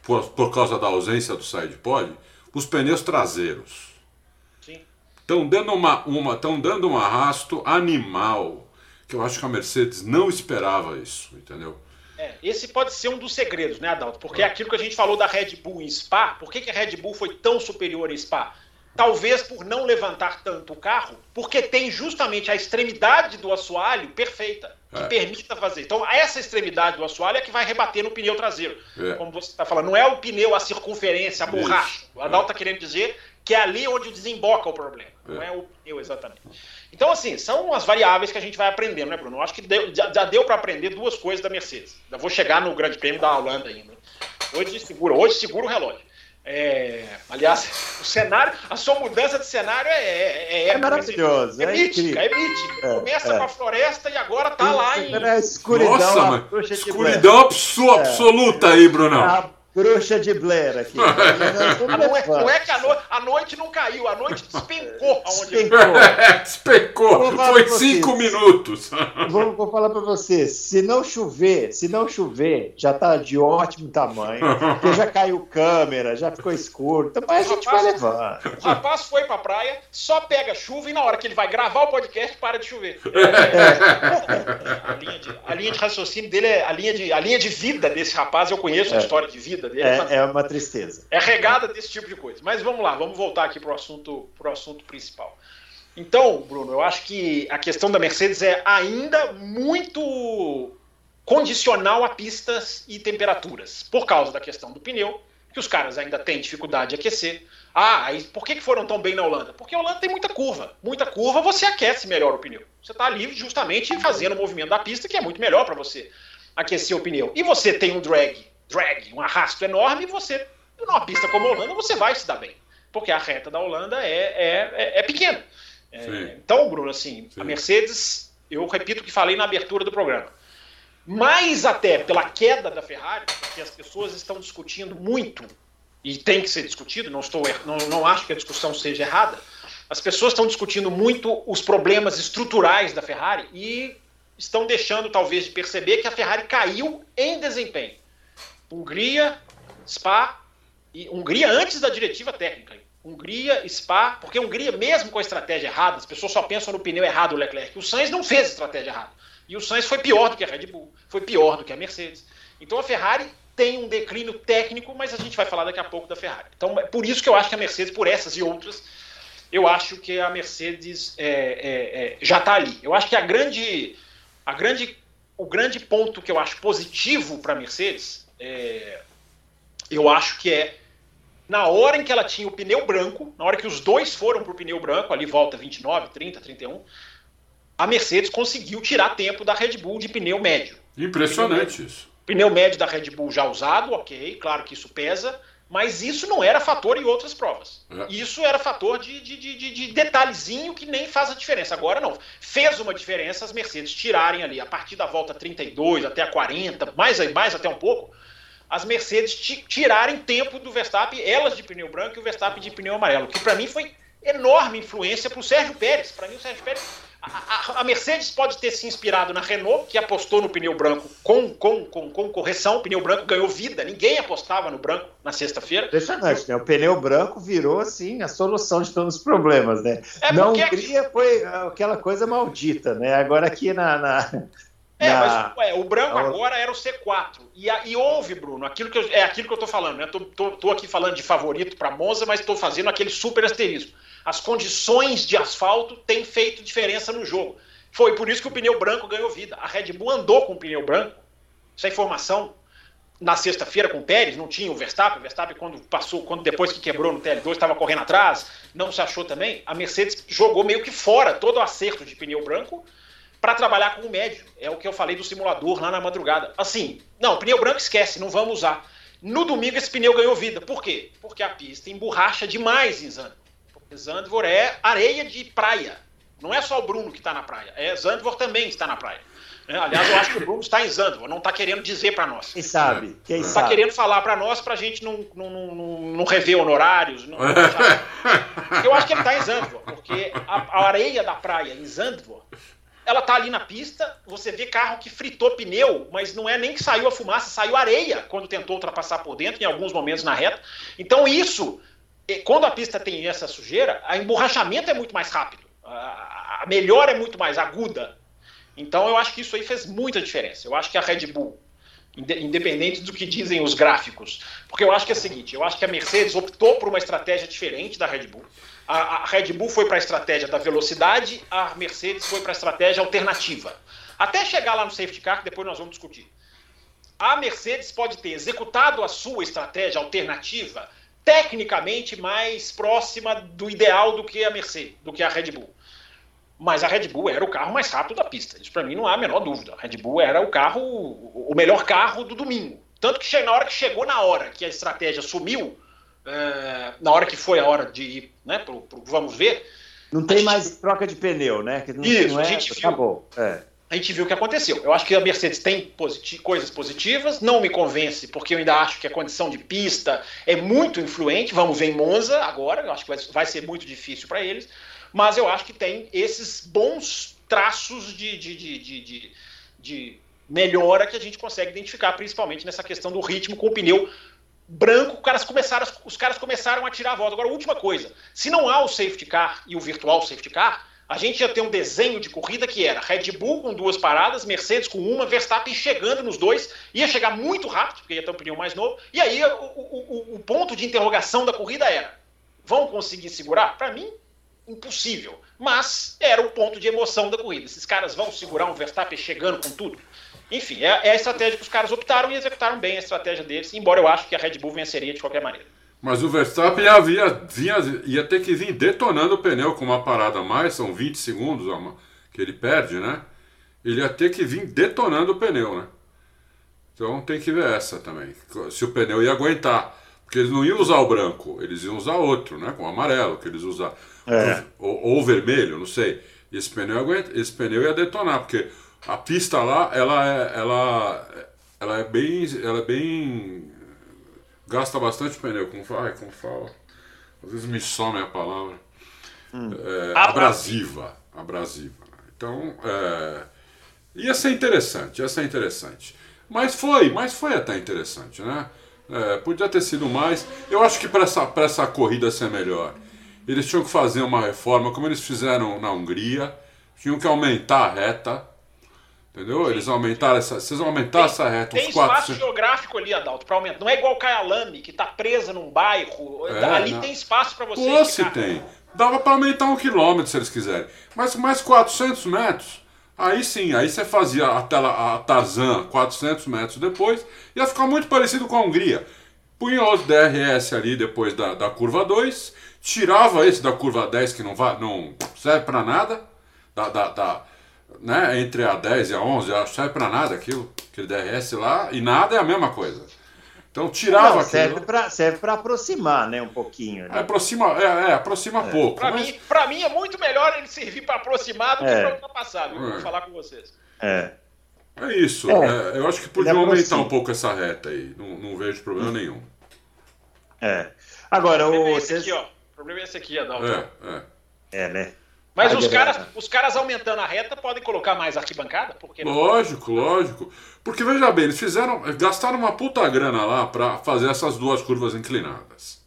por, por causa da ausência do sidepod, os pneus traseiros. Estão dando uma, uma, estão dando um arrasto animal que eu acho que a Mercedes não esperava isso, entendeu? É, esse pode ser um dos segredos, né, Adalto? Porque é aquilo que a gente falou da Red Bull em Spa, por que, que a Red Bull foi tão superior em Spa? Talvez por não levantar tanto o carro, porque tem justamente a extremidade do assoalho perfeita, que é. permita fazer. Então, essa extremidade do assoalho é que vai rebater no pneu traseiro. É. Como você está falando, não é o pneu, a circunferência, a borracha. O Adalto está querendo dizer que é ali onde desemboca o problema, não é, é o pneu exatamente. Então, assim, são as variáveis que a gente vai aprendendo, né, Bruno? Eu acho que deu, já, já, deu para aprender duas coisas da Mercedes. Eu vou chegar no Grande Prêmio da Holanda ainda. Hoje segura, hoje segura o relógio. É, aliás, o cenário, a sua mudança de cenário é, é, é, é maravilhoso. É, é mítica, é mítica. É, Começa é. com a floresta e agora tá lá em. Escuridão, Nossa, mano. Escuridão absoluta aí, Brunão. Bruxa de Blair aqui. não, é, não é que a, no, a, noite não caiu, a noite despencou. Despencou. despencou. Foi cinco minutos. Vou, vou falar para você, se não chover, se não chover, já tá de ótimo tamanho, porque já caiu câmera, já ficou escuro, então a gente rapaz, vai levar. O rapaz foi pra praia, só pega chuva e na hora que ele vai gravar o podcast, para de chover. É. A, linha de, a, linha de, raciocínio dele é a linha de, a linha de vida desse rapaz, eu conheço é. a história de vida vida dele. É, é uma tristeza. É regada desse tipo de coisa. Mas vamos lá, vamos voltar aqui para o assunto, pro assunto principal. Então, Bruno, eu acho que a questão da Mercedes é ainda muito condicional a pistas e temperaturas, por causa da questão do pneu, que os caras ainda têm dificuldade de aquecer. Ah, aí por que foram tão bem na Holanda? Porque a Holanda tem muita curva. Muita curva, você aquece melhor o pneu. Você está ali justamente fazendo o movimento da pista, que é muito melhor para você aquecer o pneu. E você tem um drag drag, um arrasto enorme, você, numa pista como a Holanda, você vai se dar bem. Porque a reta da Holanda é, é, é, é pequena. É, então, Bruno, assim, Sim. a Mercedes, eu repito o que falei na abertura do programa. Mais até pela queda da Ferrari, porque as pessoas estão discutindo muito, e tem que ser discutido, não, estou, não, não acho que a discussão seja errada, as pessoas estão discutindo muito os problemas estruturais da Ferrari e estão deixando, talvez, de perceber que a Ferrari caiu em desempenho. Hungria, Spa e Hungria antes da diretiva técnica. Hungria, Spa, porque Hungria, mesmo com a estratégia errada, as pessoas só pensam no pneu errado do Leclerc. O Sainz não fez a estratégia errada. E o Sainz foi pior do que a Red Bull, foi pior do que a Mercedes. Então a Ferrari tem um declínio técnico, mas a gente vai falar daqui a pouco da Ferrari. Então é por isso que eu acho que a Mercedes, por essas e outras, eu acho que a Mercedes é, é, é, já está ali. Eu acho que a grande, a grande, o grande ponto que eu acho positivo para a Mercedes é, eu acho que é na hora em que ela tinha o pneu branco, na hora que os dois foram para o pneu branco, ali volta 29, 30, 31, a Mercedes conseguiu tirar tempo da Red Bull de pneu médio. Impressionante pneu, isso. Pneu médio da Red Bull já usado, ok, claro que isso pesa, mas isso não era fator em outras provas. É. Isso era fator de, de, de, de, detalhezinho que nem faz a diferença. Agora não. Fez uma diferença as Mercedes tirarem ali, a partir da volta 32 até a 40, mais, mais até um pouco, as Mercedes tirarem tempo do Verstappen, elas de pneu branco e o Verstappen de pneu amarelo, que para mim foi enorme influência para o Sérgio Pérez. Para mim, o Sérgio Pérez. A, a, a, Mercedes pode ter se inspirado na Renault, que apostou no pneu branco com, com, com, com correção. O pneu branco ganhou vida, ninguém apostava no branco na sexta-feira. Impressionante, né? O pneu branco virou, assim, a solução de todos os problemas, né? É na Hungria foi aquela coisa maldita, né? Agora aqui na, na é, na... mas o branco agora era o C4. E, a, e houve, Bruno, aquilo que eu, é aquilo que eu tô falando, né? Tô, tô, tô aqui falando de favorito para Monza, mas estou fazendo aquele super asterisco. As condições de asfalto têm feito diferença no jogo. Foi por isso que o pneu branco ganhou vida. A Red Bull andou com o pneu branco. Essa informação na sexta-feira com o Pérez, não tinha o Verstappen. O Verstappen, quando passou, quando depois que quebrou no TL2, estava correndo atrás, não se achou também. A Mercedes jogou meio que fora todo o acerto de pneu branco para trabalhar com o médio. É o que eu falei do simulador lá na madrugada. Assim, não, pneu branco esquece, não vamos usar. No domingo esse pneu ganhou vida. Por quê? Porque a pista emborracha demais em Zandvoort. Porque Zandvoort é areia de praia. Não é só o Bruno que está na praia, é Zandvoort também está na praia. É, aliás, eu acho que o Bruno está em Zandvoort, não está querendo dizer para nós. Quem sabe? Quem está querendo falar para nós para a gente não, não, não, não rever honorários. Não, eu acho que ele está em Zandvoort, porque a, a, areia da praia em Zandvoort, ela está ali na pista, você vê carro que fritou pneu, mas não é nem que saiu a fumaça, saiu areia quando tentou ultrapassar por dentro, em alguns momentos na reta. Então isso, quando a pista tem essa sujeira, o emborrachamento é muito mais rápido. A melhora é muito mais aguda então eu acho que isso aí fez muita diferença. Eu acho que a Red Bull, independente do que dizem os gráficos, porque eu acho que é o seguinte, eu acho que a Mercedes optou por uma estratégia diferente da Red Bull. A, a Red Bull foi para a estratégia da velocidade, a Mercedes foi para a estratégia alternativa. Até chegar lá no safety car, que depois nós vamos discutir. A Mercedes pode ter executado a sua estratégia alternativa tecnicamente mais próxima do ideal do que a Mercedes, do que a Red Bull mas a Red Bull era o carro mais rápido da pista. Isso para mim não há a menor dúvida. A Red Bull era o carro, o melhor carro do domingo. Tanto que na hora que chegou na hora que a estratégia sumiu, é, na hora que foi a hora de ir, né, pro, pro, vamos ver. Não tem gente... mais troca de pneu, né? Que não, Isso, não é, a gente viu. Acabou. É. A gente viu o que aconteceu. Eu acho que a Mercedes tem coisas positivas, não me convence, porque eu ainda acho que a condição de pista é muito influente. Vamos ver em Monza agora, eu acho que vai, vai ser muito difícil para eles mas eu acho que tem esses bons traços de, de, de, de, de melhora que a gente consegue identificar, principalmente nessa questão do ritmo com o pneu branco, os caras começaram, os caras começaram a tirar a volta. Agora, última coisa: se não há o safety car e o virtual safety car, a gente ia ter um desenho de corrida que era Red Bull com duas paradas, Mercedes com uma, Verstappen chegando nos dois, ia chegar muito rápido, porque ia ter um pneu mais novo, e aí o, o, o ponto de interrogação da corrida era: vão conseguir segurar? Para mim, impossível. Mas era o ponto de emoção da corrida. Esses caras vão segurar um Verstappen chegando com tudo. Enfim, é, é a estratégia que os caras optaram e executaram bem a estratégia deles, embora eu acho que a Red Bull venceria de qualquer maneira. Mas o Verstappen havia, vinha, ia ter que vir detonando o pneu com uma parada a mais, são 20 segundos que ele perde, né? Ele ia ter que vir detonando o pneu, né? Então tem que ver essa também. Se o pneu ia aguentar. Porque eles não iam usar o branco, eles iam usar outro, né? Com o amarelo que eles usaram. É. Ou, ou, vermelho, não sei. Esse pneu, aguenta, esse pneu ia detonar, porque a pista lá, ela é, ela, ela é bem. Ela é bem. gasta bastante pneu, como fala, como fala. Às vezes me some a palavra. Hum. É, abrasiva. Abrasiva. Então, é, ia ser interessante, ia ser interessante. Mas foi, mas foi até interessante, né? É, podia ter sido mais. Eu acho que para essa, essa corrida ser melhor, eles tinham que fazer uma reforma, como eles fizeram na Hungria, tinham que aumentar a reta. Entendeu? Sim. Eles aumentaram essa. Vocês aumentaram essa reta. Tem espaço quatro... geográfico ali, Adalto, para aumentar. Não é igual Kyalami, que está presa num bairro. É, ali não. tem espaço para você. Pô, se tem. Dava para aumentar um quilômetro se eles quiserem. Mas mais 400 metros. Aí sim, aí você fazia a, tela, a Tarzan 400 metros depois, ia ficar muito parecido com a Hungria. Punha os DRS ali depois da, da curva 2, tirava esse da curva 10 que não, vai, não serve para nada, da, da, da, né, entre a 10 e a 11, não serve para nada aquilo, aquele DRS lá, e nada é a mesma coisa. Então tirava não, serve para serve para aproximar, né, um pouquinho. Né? É, aproxima, é, é aproxima é. pouco. Para mas... mim, mim é muito melhor ele servir para aproximar do é. que para ultrapassar. É. Vou falar com vocês. É. É isso. É. é eu acho que podia aumentar um pouco essa reta aí. Não, não vejo problema hum. nenhum. É. Agora o, o vocês... aqui, ó. O problema é esse aqui, Adalto. É, é. É, né? Mas os caras, os caras aumentando a reta podem colocar mais arquibancada? Porque lógico, lógico. Porque veja bem, eles fizeram. gastaram uma puta grana lá para fazer essas duas curvas inclinadas.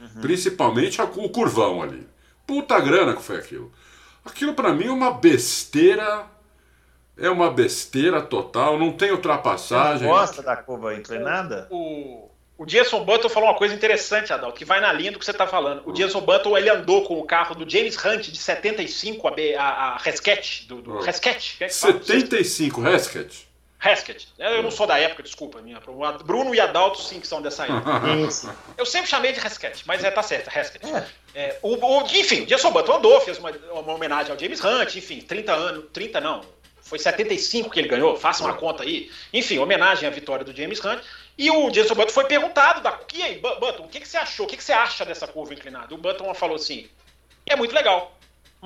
Uhum. Principalmente a, o curvão ali. Puta grana que foi aquilo. Aquilo para mim é uma besteira. É uma besteira total, não tem ultrapassagem. Você gosta da curva inclinada? O, o Jason Button falou uma coisa interessante, Adalto, que vai na linha do que você está falando. O Jason Button ele andou com o carro do James Hunt de 75, a, B, a, a Rescat, do, do Rescat. É 75, Rescat? Rescat. Eu não sou da época, desculpa. Minha. Bruno e Adalto sim que são dessa época. Eu sempre chamei de Rescat, mas é, tá certo, Rescat. É. É, o, o, enfim, o Jason Button andou, fez uma, uma homenagem ao James Hunt, enfim, 30 anos, 30 não, foi 75 que ele ganhou, faça uma conta aí. Enfim, homenagem à vitória do James Hunt. E o Jason Button foi perguntado, da, e aí, Button, o que, que você achou? O que, que você acha dessa curva inclinada? O Button falou assim, é muito legal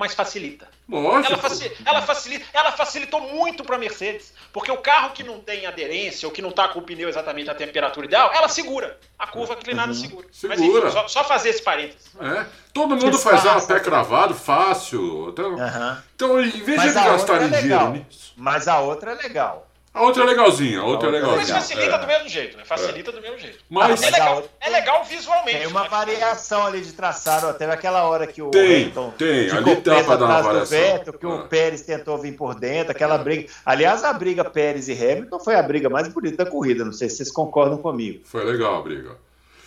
mas facilita. Lógico. Ela, faci ela, facilita, ela facilitou muito para a Mercedes, porque o carro que não tem aderência ou que não está com o pneu exatamente a temperatura ideal, ela segura. A curva inclinada uhum. segura. segura. Mas enfim, só, só, fazer esse parênteses. É. Todo mundo faz a pé cravado, fácil. Então, uhum. então em vez mas de gastar é dinheiro nisso. Mas a outra é legal. A outra é legalzinha, a outra, a outra é legalzinha. Mas facilita é. do mesmo jeito, né? Facilita é. do mesmo jeito. Mas, é, legal, é legal visualmente. Tem uma variação ali de traçado, até aquela hora que o tem, Hamilton tem, ali dá pra dar uma variação. Vettel, que o Pérez tentou vir por dentro, aquela briga. Aliás, a briga Pérez e Hamilton foi a briga mais bonita da corrida, não sei se vocês concordam comigo. Foi legal a briga.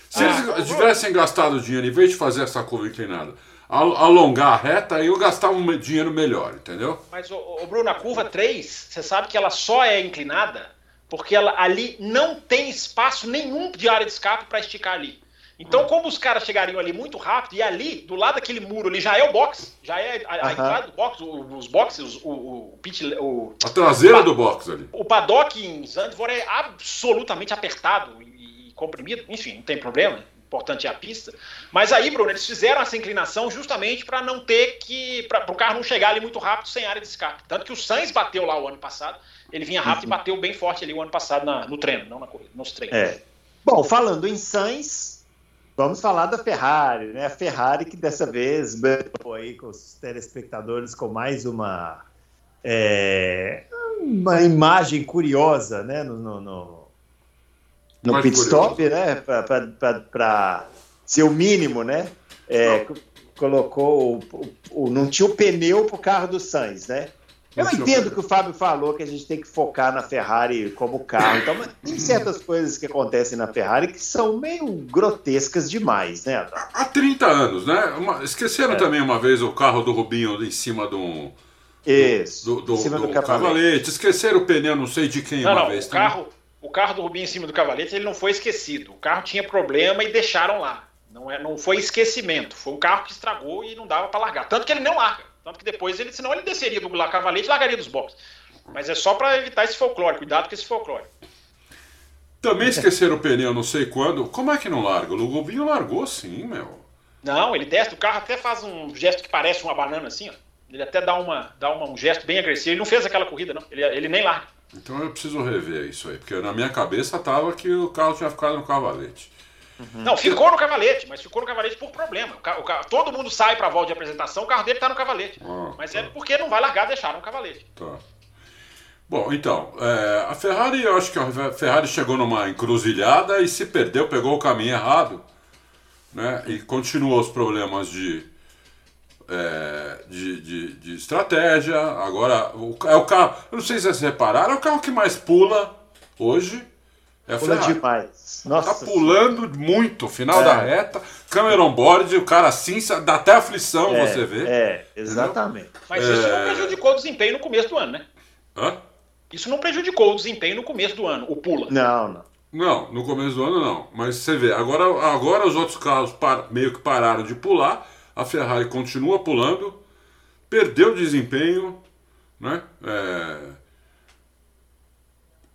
Se ah, eles tivessem gastado dinheiro, em vez de fazer essa curva inclinada, alongar a reta, aí eu gastava um dinheiro melhor, entendeu? Mas, o Bruno, a curva 3, você sabe que ela só é inclinada porque ela ali não tem espaço nenhum de área de escape para esticar ali. Então, como os caras chegariam ali muito rápido, e ali, do lado daquele muro ali, já é o box, já é a, a entrada do box, os boxes, o, o, pit, o A traseira o, do box ali. O paddock em Zandvoort é absolutamente apertado e, e comprimido, enfim, não tem problema importante é a pista. Mas aí, Bruno, eles fizeram essa inclinação justamente para não ter que. para o carro não chegar ali muito rápido sem área de escape. Tanto que o Sainz bateu lá o ano passado, ele vinha rápido uhum. e bateu bem forte ali o ano passado na, no treino, não na corrida, nos treinos. É. Bom, falando em Sainz, vamos falar da Ferrari, né? A Ferrari que dessa vez aí com os telespectadores com mais uma. É, uma imagem curiosa, né? no, no, no no pit stop, né? Para ser o mínimo, né? É, colocou o, o, não tinha o pneu para o carro do Sainz, né? Eu entendo que o Fábio falou que a gente tem que focar na Ferrari como carro, então, mas tem certas coisas que acontecem na Ferrari que são meio grotescas demais, né? Há 30 anos, né? Uma, esqueceram é. também uma vez o carro do Rubinho em cima de um. Isso, do, do, em cima do, do cavalete. cavalete. Esqueceram o pneu, não sei de quem não, uma não, vez. O carro, o carro do Rubinho em cima do cavalete ele não foi esquecido. O carro tinha problema e deixaram lá. Não, é, não foi esquecimento. Foi um carro que estragou e não dava para largar. Tanto que ele não larga. Tanto que depois ele, senão ele desceria do cavalete e largaria dos boxes. Mas é só para evitar esse folclore. Cuidado com esse folclore. Também esqueceram o pneu, não sei quando. Como é que não larga? O Rubinho largou sim, meu. Não, ele testa. O carro até faz um gesto que parece uma banana assim, ó. Ele até dá, uma, dá uma, um gesto bem agressivo. Ele não fez aquela corrida, não. Ele, ele nem larga. Então eu preciso rever isso aí, porque na minha cabeça tava que o carro tinha ficado no cavalete. Uhum. Não, ficou no cavalete, mas ficou no cavalete por problema. O carro, o carro, todo mundo sai para a volta de apresentação, o carro dele está no cavalete. Ah, mas tá. é porque não vai largar, deixar no cavalete. Tá. Bom, então, é, a Ferrari, eu acho que a Ferrari chegou numa encruzilhada e se perdeu, pegou o caminho errado, né? E continuou os problemas de é, de, de, de, estratégia. Agora, o, é o carro. Eu não sei se vocês repararam, é o carro que mais pula hoje. É Pula demais. Nossa. Tá pulando muito, final é. da reta. Cameron board, o cara assim, dá até aflição é, você vê. É, exatamente. Entendeu? Mas isso não é. prejudicou o desempenho no começo do ano, né? Hã? Isso não prejudicou o desempenho no começo do ano, o pula. Não, não. Não, no começo do ano não. Mas você vê, agora, agora os outros carros par, meio que pararam de pular a Ferrari continua pulando, perdeu desempenho, né? É,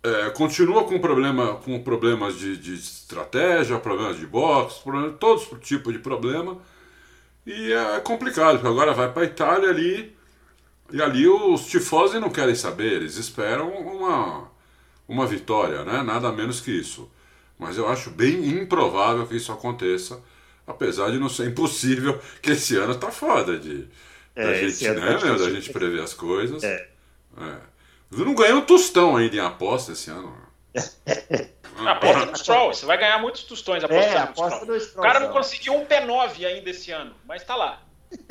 é, continua com, problema, com problemas de, de estratégia, problemas de boxe, problemas, todos os tipos de problema. E é complicado, porque agora vai para a Itália ali, e ali os tifosi não querem saber, eles esperam uma, uma vitória, né? nada menos que isso. Mas eu acho bem improvável que isso aconteça Apesar de não ser impossível, que esse ano tá foda de é, da gente, né, tá meu, da gente prever as coisas. É. é. Não ganhei um tostão ainda em aposta esse ano. aposta no Stroll, você vai ganhar muitos tostões apostando é, aposta no Stroll. O cara não conseguiu um P9 ainda esse ano, mas tá lá.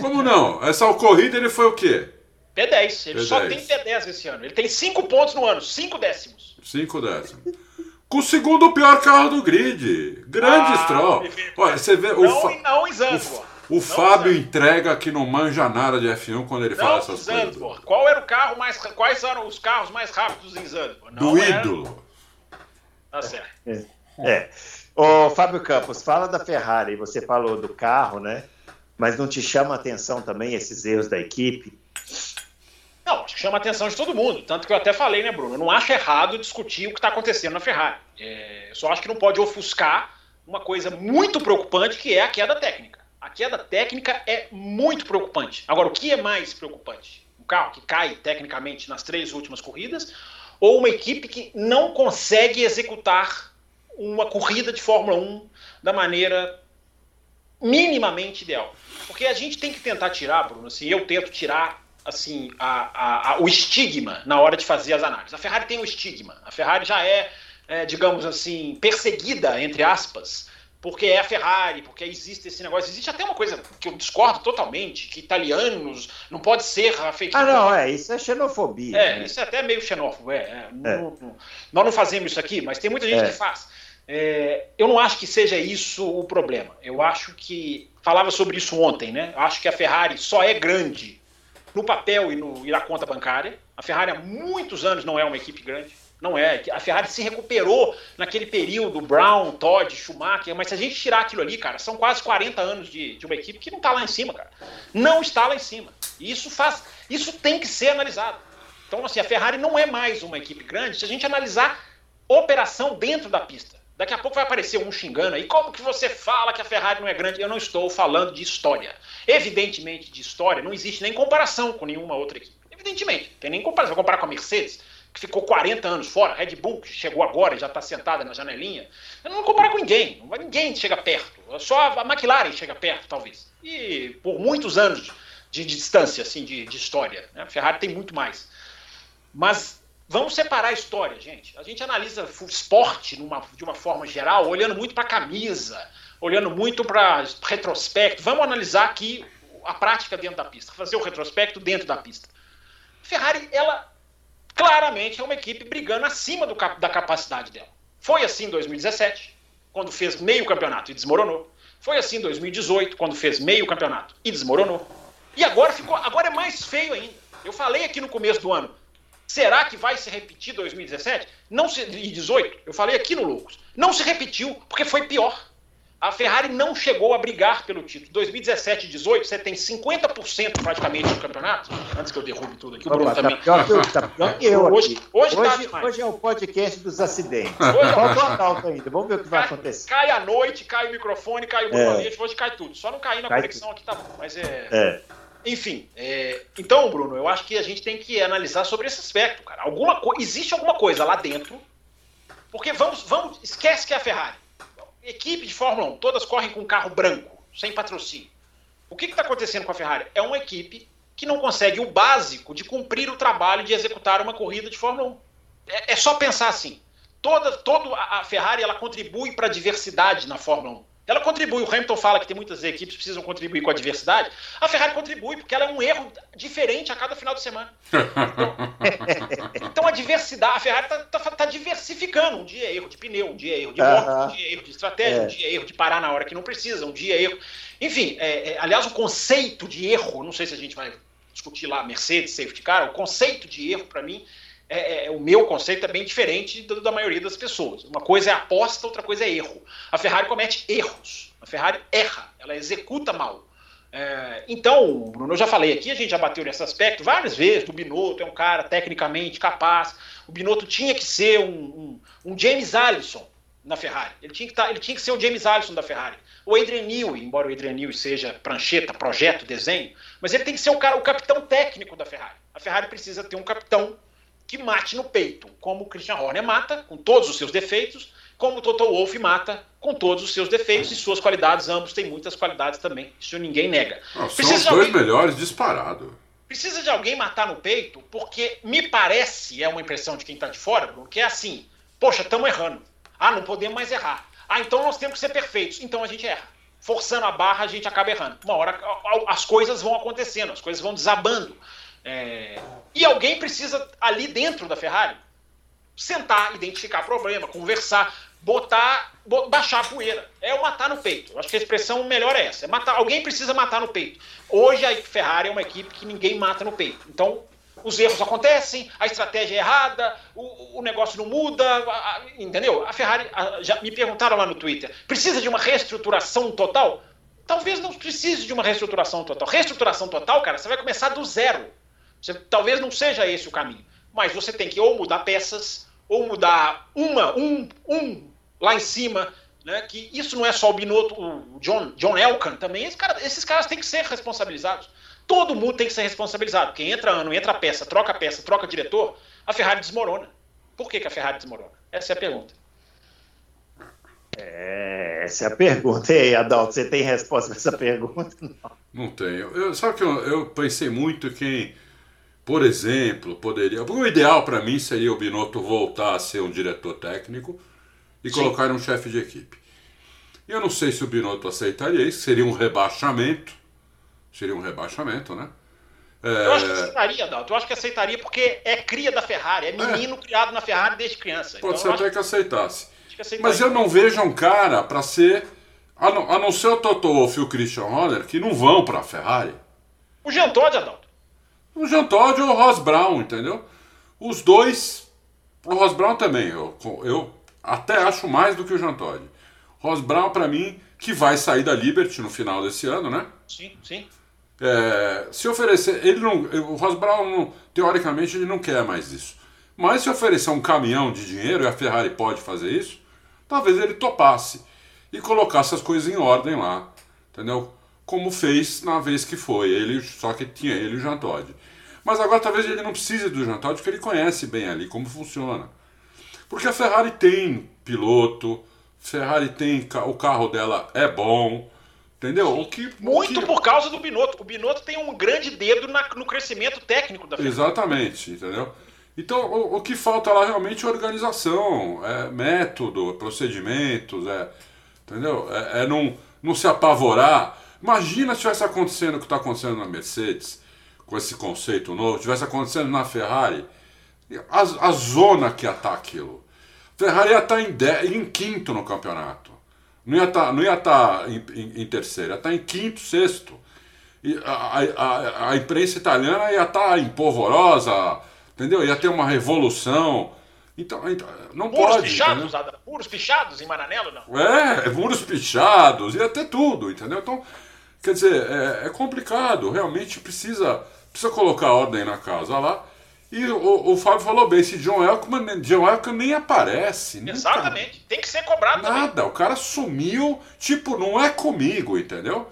Como não? Essa corrida ele foi o quê? P10. Ele P10. só tem P10 esse ano. Ele tem 5 pontos no ano, 5 décimos. 5 décimos com o segundo pior carro do grid. Grande ah, Stroll. Olha, você vê. Não, o, Fa não o, o Fábio entrega que não manja nada de F1 quando ele não fala essas Zandvoort. coisas. Qual era o carro mais. Quais eram os carros mais rápidos em Zandvoort? Não do era... ídolo. Tá certo. É. é. Ô, Fábio Campos, fala da Ferrari. Você falou do carro, né? Mas não te chama a atenção também esses erros da equipe? Não, acho que chama a atenção de todo mundo. Tanto que eu até falei, né, Bruno? Eu não acho errado discutir o que está acontecendo na Ferrari. É, eu só acho que não pode ofuscar uma coisa muito preocupante, que é a queda técnica. A queda técnica é muito preocupante. Agora, o que é mais preocupante? Um carro que cai tecnicamente nas três últimas corridas ou uma equipe que não consegue executar uma corrida de Fórmula 1 da maneira minimamente ideal? Porque a gente tem que tentar tirar, Bruno, assim, eu tento tirar assim a, a, a, o estigma na hora de fazer as análises. A Ferrari tem um estigma. A Ferrari já é, é, digamos assim, perseguida entre aspas, porque é a Ferrari, porque existe esse negócio. Existe até uma coisa que eu discordo totalmente, que italianos não pode ser feito. Ah, não, é isso é xenofobia. É, né? isso é até meio xenófobo. É, é, é. Não, não, nós não fazemos isso aqui, mas tem muita gente é. que faz. É, eu não acho que seja isso o problema. Eu acho que falava sobre isso ontem, né? Eu acho que a Ferrari só é grande no papel e, no, e na conta bancária. A Ferrari há muitos anos não é uma equipe grande. Não é. A Ferrari se recuperou naquele período, Brown, Todd, Schumacher, mas se a gente tirar aquilo ali, cara, são quase 40 anos de, de uma equipe que não está lá em cima, cara. Não está lá em cima. E isso faz. Isso tem que ser analisado. Então, assim, a Ferrari não é mais uma equipe grande se a gente analisar operação dentro da pista. Daqui a pouco vai aparecer um xingando aí. Como que você fala que a Ferrari não é grande? Eu não estou falando de história. Evidentemente, de história, não existe nem comparação com nenhuma outra equipe. Evidentemente, tem nem comparação. Vou comparar com a Mercedes, que ficou 40 anos fora, Red Bull, que chegou agora e já está sentada na janelinha. Eu não vou comparar com ninguém. Ninguém chega perto. Só a McLaren chega perto, talvez. E por muitos anos de distância, assim, de, de história. Né? A Ferrari tem muito mais. Mas Vamos separar a história, gente. A gente analisa o esporte numa, de uma forma geral, olhando muito para a camisa, olhando muito para retrospecto. Vamos analisar aqui a prática dentro da pista, fazer o retrospecto dentro da pista. Ferrari, ela claramente é uma equipe brigando acima do, da capacidade dela. Foi assim em 2017, quando fez meio campeonato e desmoronou. Foi assim em 2018, quando fez meio campeonato e desmoronou. E agora ficou, agora é mais feio ainda. Eu falei aqui no começo do ano, Será que vai se repetir 2017? Não se, e 18? Eu falei aqui no Loucos. Não se repetiu, porque foi pior. A Ferrari não chegou a brigar pelo título. 2017 e 18, você tem 50% praticamente do campeonato. Antes que eu derrube tudo aqui, o Bruno Opa, também. Tá pior, que, tá pior que eu. Hoje, hoje, hoje, tá hoje, é o podcast dos acidentes. Hoje Falta o Adalto ainda. Vamos ver o que vai acontecer. Cai a noite, cai o microfone, cai o é. hoje cai tudo. Só não cair na cai conexão tudo. aqui tá bom. Mas é. é. Enfim, é... então, Bruno, eu acho que a gente tem que analisar sobre esse aspecto, cara. Alguma. Existe alguma coisa lá dentro, porque vamos, vamos, esquece que é a Ferrari. Equipe de Fórmula 1, todas correm com carro branco, sem patrocínio. O que está acontecendo com a Ferrari? É uma equipe que não consegue o básico de cumprir o trabalho de executar uma corrida de Fórmula 1. É, é só pensar assim. Toda, toda a Ferrari ela contribui para a diversidade na Fórmula 1. Ela contribui. O Hamilton fala que tem muitas equipes que precisam contribuir com a diversidade. A Ferrari contribui, porque ela é um erro diferente a cada final de semana. então a diversidade, a Ferrari está tá, tá diversificando. Um dia é erro de pneu, um dia é erro de moto, uh -huh. um dia é erro de estratégia, é. um dia é erro de parar na hora que não precisa, um dia é erro. Enfim, é, é, aliás, o conceito de erro, não sei se a gente vai discutir lá Mercedes, safety car, o conceito de erro, para mim, é, é, é, o meu conceito é bem diferente do da maioria das pessoas. Uma coisa é aposta, outra coisa é erro. A Ferrari comete erros. A Ferrari erra, ela executa mal. É, então, Bruno, eu já falei aqui, a gente já bateu nesse aspecto várias vezes. O Binotto é um cara tecnicamente capaz. O Binotto tinha que ser um, um, um James Allison na Ferrari. Ele tinha, que tá, ele tinha que ser o James Allison da Ferrari. O Adrian Newey, embora o Adrian Newey seja prancheta, projeto, desenho, mas ele tem que ser o cara, o capitão técnico da Ferrari. A Ferrari precisa ter um capitão que mate no peito, como o Christian Horner mata, com todos os seus defeitos, como o Toto Wolff mata, com todos os seus defeitos e suas qualidades. Ambos têm muitas qualidades também, isso ninguém nega. Não, são os dois alguém... melhores disparado. Precisa de alguém matar no peito, porque me parece, é uma impressão de quem está de fora, Bruno, que é assim: poxa, estamos errando. Ah, não podemos mais errar. Ah, então nós temos que ser perfeitos. Então a gente erra. Forçando a barra, a gente acaba errando. Uma hora as coisas vão acontecendo, as coisas vão desabando. É... E alguém precisa, ali dentro da Ferrari, sentar, identificar problema, conversar, botar, baixar a poeira. É o matar no peito. Acho que a expressão melhor é essa. É matar, alguém precisa matar no peito. Hoje a Ferrari é uma equipe que ninguém mata no peito. Então, os erros acontecem, a estratégia é errada, o, o negócio não muda, a, a, entendeu? A Ferrari, a, já me perguntaram lá no Twitter, precisa de uma reestruturação total? Talvez não precise de uma reestruturação total. Reestruturação total, cara, você vai começar do zero. Você, talvez não seja esse o caminho, mas você tem que ou mudar peças, ou mudar uma, um, um lá em cima, né? Que isso não é só o Binotto, o John, John Elkan também. Esse cara, esses caras têm que ser responsabilizados. Todo mundo tem que ser responsabilizado. Porque entra ano, entra peça, troca peça, troca diretor, a Ferrari desmorona. Por que, que a Ferrari desmorona? Essa é a pergunta. É, essa é a pergunta. E aí, Adalto, você tem resposta para essa pergunta? Não, não tenho. Eu, sabe que eu, eu pensei muito que, por exemplo, poderia. O ideal para mim seria o Binotto voltar a ser um diretor técnico e Sim. colocar um chefe de equipe. Eu não sei se o Binotto aceitaria isso, seria um rebaixamento. Seria um rebaixamento, né? É... Eu acho que aceitaria, Dalton. Eu acho que aceitaria porque é cria da Ferrari, é menino é. criado na Ferrari desde criança. Pode então, ser até que aceitasse. Que Mas eu não vejo um cara para ser. A não, a não ser o Toto Wolff e o Christian Horner, que não vão para a Ferrari. O Jean Todt, Adalto. O Jean Todt ou o Ross Brown, entendeu? Os dois. O Ross Brown também. Eu, eu até acho mais do que o Jean Todt. Ross Brown, para mim, que vai sair da Liberty no final desse ano, né? Sim, sim. É, se oferecer, ele não, o Ross Brown, não, teoricamente, ele não quer mais isso. Mas se oferecer um caminhão de dinheiro, e a Ferrari pode fazer isso, talvez ele topasse e colocasse as coisas em ordem lá, entendeu? Como fez na vez que foi, ele só que tinha ele e o Jean Todt. Mas agora talvez ele não precise do Jean Todt, porque ele conhece bem ali como funciona. Porque a Ferrari tem piloto, Ferrari tem o carro dela é bom, entendeu? O que, Muito o que... por causa do Binotto. O Binotto tem um grande dedo na, no crescimento técnico da Ferrari. Exatamente, entendeu? Então o, o que falta lá realmente é organização, é método, procedimentos, é, entendeu? É, é não, não se apavorar. Imagina se tivesse acontecendo o que está acontecendo na Mercedes, com esse conceito novo, tivesse acontecendo na Ferrari a, a zona que ia estar tá aquilo. Ferrari ia estar tá em, de, em quinto no campeonato. Não ia estar, tá, não ia estar em, em, em terceiro, ia estar em quinto, sexto. E a, a, a imprensa italiana ia estar empolvorosa, entendeu? Ia ter uma revolução. Então, então não muros pode. Pichados, entendeu? muros pichados em Maranello, não? É, muros pichados, ia ter tudo, entendeu? Então, quer dizer, é, é complicado, realmente precisa, precisa colocar ordem na casa lá. E o, o Fábio falou bem, esse John Elkman, John Elkman nem aparece. Exatamente, tem que ser cobrado Nada, também. o cara sumiu, tipo, não é comigo, entendeu?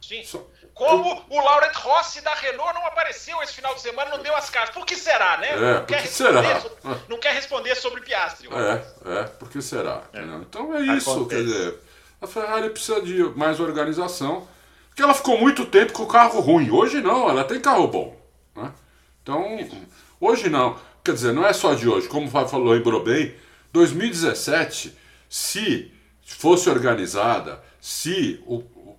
Sim. Só... Como o Laurent Rossi da Renault não apareceu esse final de semana, não deu as caras. Por que será, né? É, não, quer será? Sobre, não quer responder sobre Piastri. É, é, por que será? É. Então é isso, Acontece. quer dizer, a Ferrari precisa de mais organização, porque ela ficou muito tempo com o carro ruim. Hoje não, ela tem carro bom. Né? Então, Hoje não. Quer dizer, não é só de hoje. Como o Fábio falou, lembrou bem, 2017, se fosse organizada, se o, o,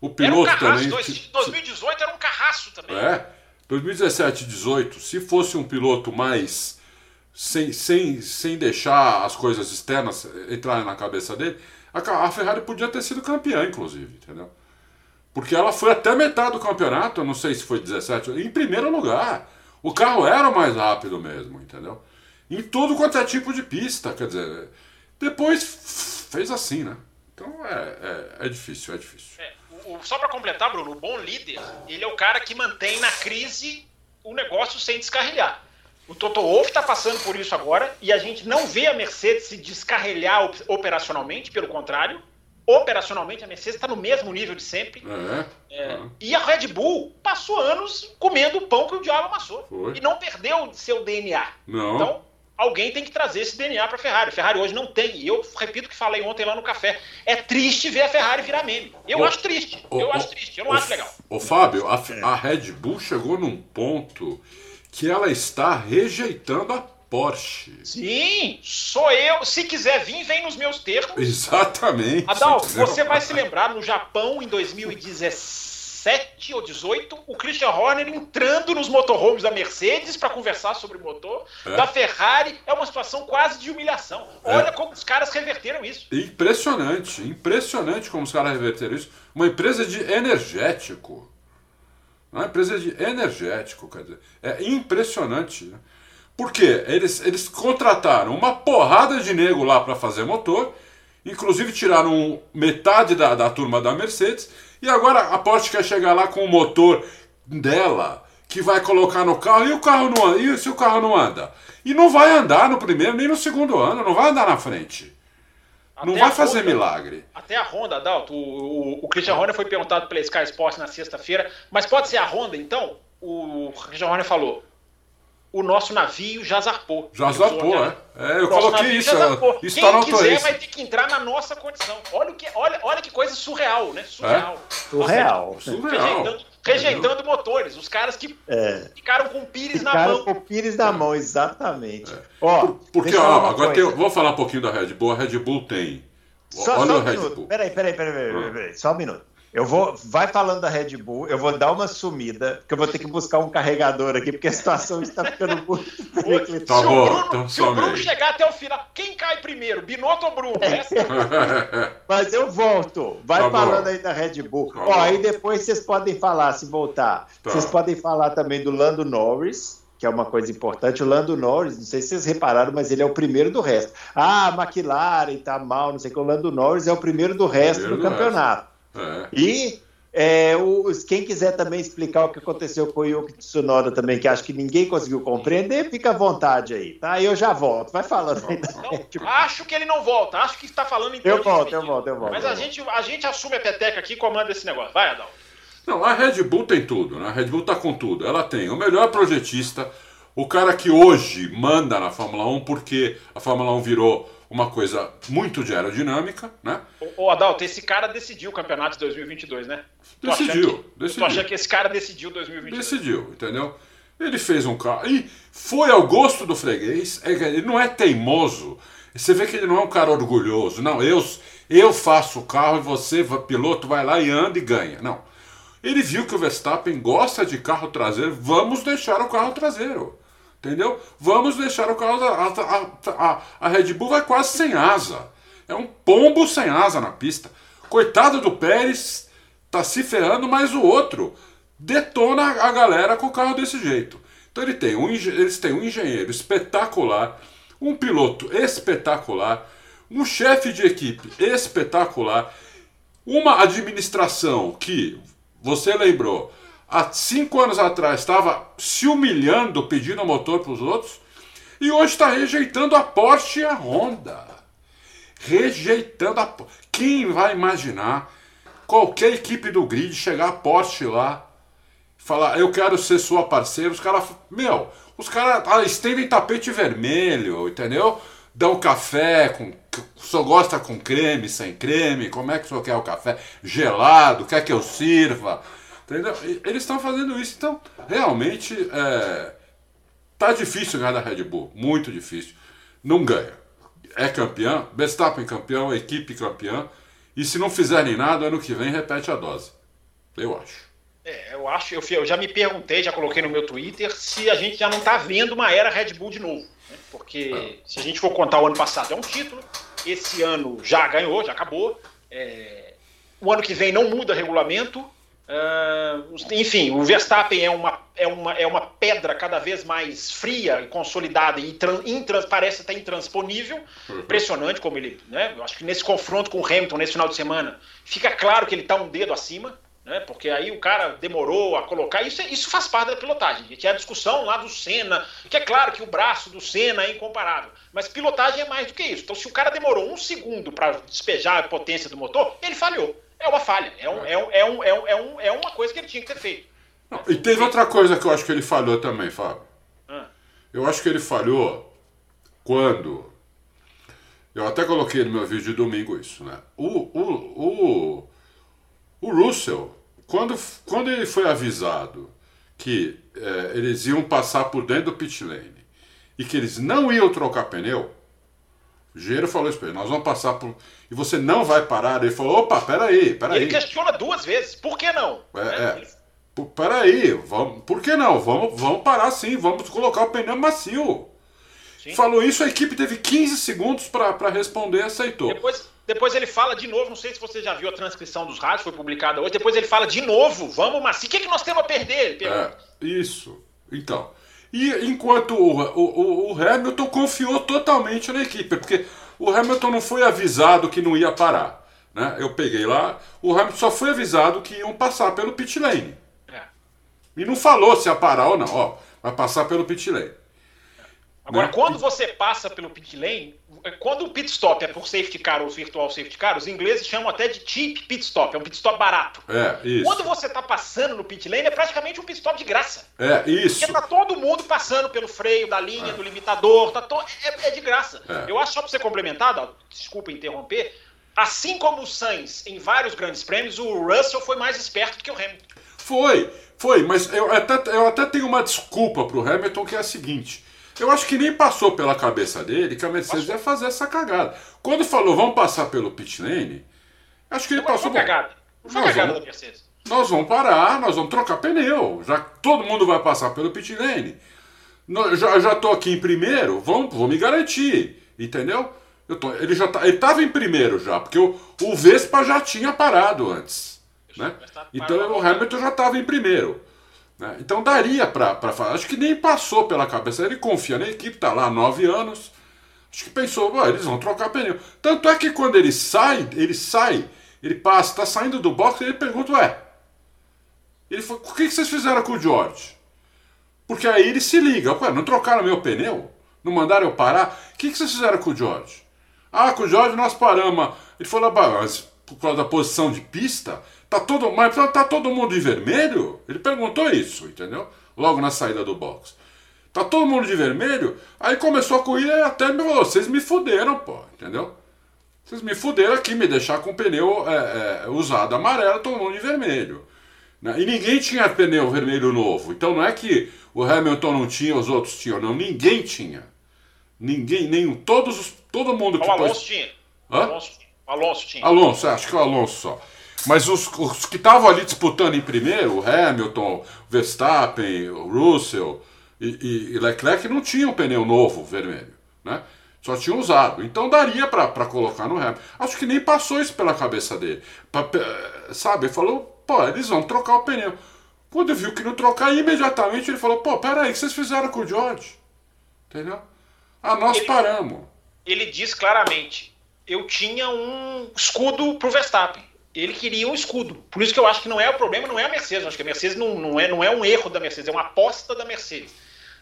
o piloto um também. 2018 era um carraço também. É. 2017 18, se fosse um piloto mais. Sem, sem, sem deixar as coisas externas entrarem na cabeça dele, a, a Ferrari podia ter sido campeã, inclusive, entendeu? Porque ela foi até metade do campeonato, não sei se foi 17, em primeiro lugar. O carro era o mais rápido mesmo, entendeu? Em tudo quanto é tipo de pista, quer dizer, depois fez assim, né? Então é, é, é difícil, é difícil. É, o, só para completar, Bruno, o bom líder, ele é o cara que mantém na crise o negócio sem descarrilhar. O Toto Wolff está passando por isso agora e a gente não vê a Mercedes se descarrilhar operacionalmente, pelo contrário, operacionalmente a Mercedes está no mesmo nível de sempre. É, é, é. E a Red Bull passou anos comendo o pão que o diabo amassou. Foi. E não perdeu seu DNA. Não. Então, alguém tem que trazer esse DNA para a Ferrari. A Ferrari hoje não tem. E eu repito o que falei ontem lá no café. É triste ver a Ferrari virar meme. Eu acho triste. eu acho triste. Eu não acho legal. Ô, Fábio, a, a Red Bull chegou num ponto que ela está rejeitando a Porsche. Sim, sou eu. Se quiser vir, vem nos meus termos. Exatamente. Adalto, você vai se lembrar no Japão em 2017 ou 18, o Christian Horner entrando nos motorhomes da Mercedes para conversar sobre o motor, é. da Ferrari. É uma situação quase de humilhação. Olha é. como os caras reverteram isso. Impressionante, impressionante como os caras reverteram isso. Uma empresa de energético. Uma empresa de energético, quer dizer, é impressionante. Né? Porque eles, eles contrataram uma porrada de nego lá para fazer motor, inclusive tiraram metade da, da turma da Mercedes, e agora a Porsche quer chegar lá com o motor dela, que vai colocar no carro e o carro não anda. E se o carro não anda? E não vai andar no primeiro nem no segundo ano, não vai andar na frente. Até não vai fazer Honda, milagre. Até a Honda, Adalto, o, o, o Christian Horner foi perguntado pela Sky Sports na sexta-feira, mas pode ser a Honda então? O Christian Horner falou: o nosso navio já zarpou. Já zarpou, é. é. Eu coloquei isso. Isso Quem tá quiser vai ter que entrar na nossa condição. Olha, o que, olha, olha que coisa surreal, né? Surreal. É? Surreal. surreal. Rejeitando, rejeitando motores. Os caras que é. ficaram com o Pires ficaram na mão. com o Pires na mão, exatamente. É. Ó, Porque, ó, agora tem, vou falar um pouquinho da Red Bull. A Red Bull tem. Só, olha só o Red Bull. Peraí, peraí, peraí, peraí, peraí, peraí. Só um minuto. Eu vou, vai falando da Red Bull, eu vou dar uma sumida, porque eu vou ter que buscar um carregador aqui, porque a situação está ficando muito Tá bom, Bruno, então se o Bruno chegar até o final, quem cai primeiro, Binotto ou Bruno? É. Mas eu volto. Vai tá falando bom. aí da Red Bull. Tá Ó, aí depois vocês podem falar, se voltar. Tá. Vocês podem falar também do Lando Norris, que é uma coisa importante. O Lando Norris, não sei se vocês repararam, mas ele é o primeiro do resto. Ah, a McLaren tá mal, não sei o que. O Lando Norris é o primeiro do resto primeiro do, do campeonato. É. E é, os, quem quiser também explicar o que aconteceu com o Yuki Tsunoda também, que acho que ninguém conseguiu compreender, fica à vontade aí, tá? Eu já volto, vai falando aí. Não, acho que ele não volta, acho que está falando em Eu volto, eu volto, eu volto. Mas a, Gente, a gente assume a peteca aqui e comanda esse negócio. Vai, Adão. Não, a Red Bull tem tudo, né? A Red Bull tá com tudo. Ela tem o melhor projetista, o cara que hoje manda na Fórmula 1, porque a Fórmula 1 virou uma coisa muito de aerodinâmica, né? Ô, Adalto, esse cara decidiu o campeonato de 2022, né? Decidiu, que, decidiu. Tô achando que esse cara decidiu 2022. Decidiu, entendeu? Ele fez um carro e foi ao gosto do freguês. É ele não é teimoso. Você vê que ele não é um cara orgulhoso. Não, eu, eu faço o carro e você, piloto, vai lá e anda e ganha. Não. Ele viu que o Verstappen gosta de carro traseiro. Vamos deixar o carro traseiro. Entendeu? Vamos deixar o carro. A, a, a, a Red Bull vai quase sem asa. É um pombo sem asa na pista. Coitado do Pérez, tá se ferrando, mas o outro detona a galera com o carro desse jeito. Então ele tem um, eles têm um engenheiro espetacular, um piloto espetacular, um chefe de equipe espetacular, uma administração que, você lembrou, há cinco anos atrás estava se humilhando pedindo motor para os outros e hoje está rejeitando a Porsche e a Honda. Rejeitando a Quem vai imaginar qualquer equipe do grid chegar a Porsche lá falar eu quero ser sua parceira, os caras, meu, os caras ah, estendem tapete vermelho, entendeu? Dão café com só gosta com creme, sem creme, como é que o senhor quer o café? Gelado, quer que eu sirva? Entendeu? Eles estão fazendo isso. Então, realmente, é, tá difícil ganhar da Red Bull. Muito difícil. Não ganha. É campeão, Verstappen campeão, equipe campeã. E se não fizerem nada, ano que vem repete a dose. Eu acho. É, eu acho, eu, eu já me perguntei, já coloquei no meu Twitter, se a gente já não está vendo uma era Red Bull de novo. Né? Porque ah. se a gente for contar o ano passado é um título, esse ano já ganhou, já acabou. É, o ano que vem não muda regulamento, Uh, enfim, o Verstappen é uma, é, uma, é uma pedra cada vez mais fria e consolidada e parece até intransponível. Uhum. Impressionante como ele. Né, eu acho que nesse confronto com o Hamilton nesse final de semana fica claro que ele está um dedo acima. Né, porque aí o cara demorou a colocar. Isso, isso faz parte da pilotagem. Que é a discussão lá do Senna, que é claro que o braço do Senna é incomparável. Mas pilotagem é mais do que isso. Então, se o cara demorou um segundo para despejar a potência do motor, ele falhou. É uma falha. É, um, é, um, é, um, é, um, é, um, é uma coisa que ele tinha que ter feito. Não, e teve outra coisa que eu acho que ele falhou também, Fábio. Ah. Eu acho que ele falhou quando. Eu até coloquei no meu vídeo de domingo isso, né? O, o, o, o Russell, quando, quando ele foi avisado que é, eles iam passar por dentro do pit lane e que eles não iam trocar pneu, o engenheiro falou isso pra ele, nós vamos passar por. E você não vai parar. Ele falou, opa, peraí, peraí. Ele questiona duas vezes, por que não? É, né? é. Peraí, vamos, por que não? Vamos, vamos parar sim, vamos colocar o pneu macio. Sim. Falou isso, a equipe teve 15 segundos para responder e aceitou. Depois, depois ele fala de novo, não sei se você já viu a transcrição dos rádios, foi publicada hoje. Depois ele fala de novo, vamos macio. O que, é que nós temos a perder? É, isso. Então. E enquanto o, o, o Hamilton confiou totalmente na equipe, porque o Hamilton não foi avisado que não ia parar. Né? Eu peguei lá, o Hamilton só foi avisado que iam passar pelo pit lane. É. E não falou se ia parar ou não. Ó, vai passar pelo pit lane. Agora, né? quando você passa pelo pit lane, quando o pit stop é por safety car ou virtual safety car, os ingleses chamam até de cheap pit stop, é um pit stop barato. É, isso. Quando você está passando no pit lane, é praticamente um pit stop de graça. É, isso. Porque tá todo mundo passando pelo freio da linha, é. do limitador, tá to... é, é de graça. É. Eu acho só para você complementar, desculpa interromper, assim como o Sainz em vários grandes prêmios, o Russell foi mais esperto do que o Hamilton. Foi, foi, mas eu até, eu até tenho uma desculpa pro Hamilton que é a seguinte. Eu acho que nem passou pela cabeça dele que a Mercedes passou. ia fazer essa cagada. Quando falou, vamos passar pelo pit lane, acho que ele não, passou. Não foi cagada. Não foi cagada vamos, da Mercedes. Nós vamos parar, nós vamos trocar pneu. Já todo mundo vai passar pelo pit lane. Já, já tô aqui em primeiro, vamos, vou me garantir. Entendeu? Eu tô, ele já tá, ele tava em primeiro já, porque o, o Vespa já tinha parado antes. Né? Então o Hamilton já estava em primeiro. Né? Então daria para falar. Acho que nem passou pela cabeça. Ele confia na equipe, está lá há nove anos. Acho que pensou, eles vão trocar pneu. Tanto é que quando ele sai, ele sai, ele passa, está saindo do box, ele pergunta, ué, ele falou, o que, que vocês fizeram com o George? Porque aí ele se liga, ué, não trocaram meu pneu? Não mandaram eu parar? O que, que vocês fizeram com o George? Ah, com o George nós paramos. Ele falou, por causa da posição de pista, Tá todo, mas tá todo mundo de vermelho? Ele perguntou isso, entendeu? Logo na saída do box. Tá todo mundo de vermelho? Aí começou a corrida e até me falou: vocês me fuderam, pô, entendeu? Vocês me fuderam aqui, me deixar com o pneu é, é, usado amarelo, todo mundo de vermelho. Né? E ninguém tinha pneu vermelho novo. Então não é que o Hamilton não tinha, os outros tinham, não. Ninguém tinha. Ninguém, nenhum. Todos os, todo mundo que. O Alonso tinha. Hã? Alonso, Alonso tinha. Alonso, acho que é o Alonso só. Mas os, os que estavam ali disputando em primeiro, o Hamilton, Verstappen, o Russell e, e, Leclerc não tinham pneu novo vermelho, né? Só tinham usado. Então daria para colocar no Hamilton. Acho que nem passou isso pela cabeça dele. Pra, sabe? Ele falou, pô, eles vão trocar o pneu. Quando viu que não trocar, imediatamente ele falou, pô, peraí, o que vocês fizeram com o George? Entendeu? Ah, nós ele, paramos. Ele diz claramente, eu tinha um escudo pro Verstappen ele queria um escudo. Por isso que eu acho que não é o problema, não é a Mercedes. Eu acho que a Mercedes não, não, é, não é um erro da Mercedes, é uma aposta da Mercedes.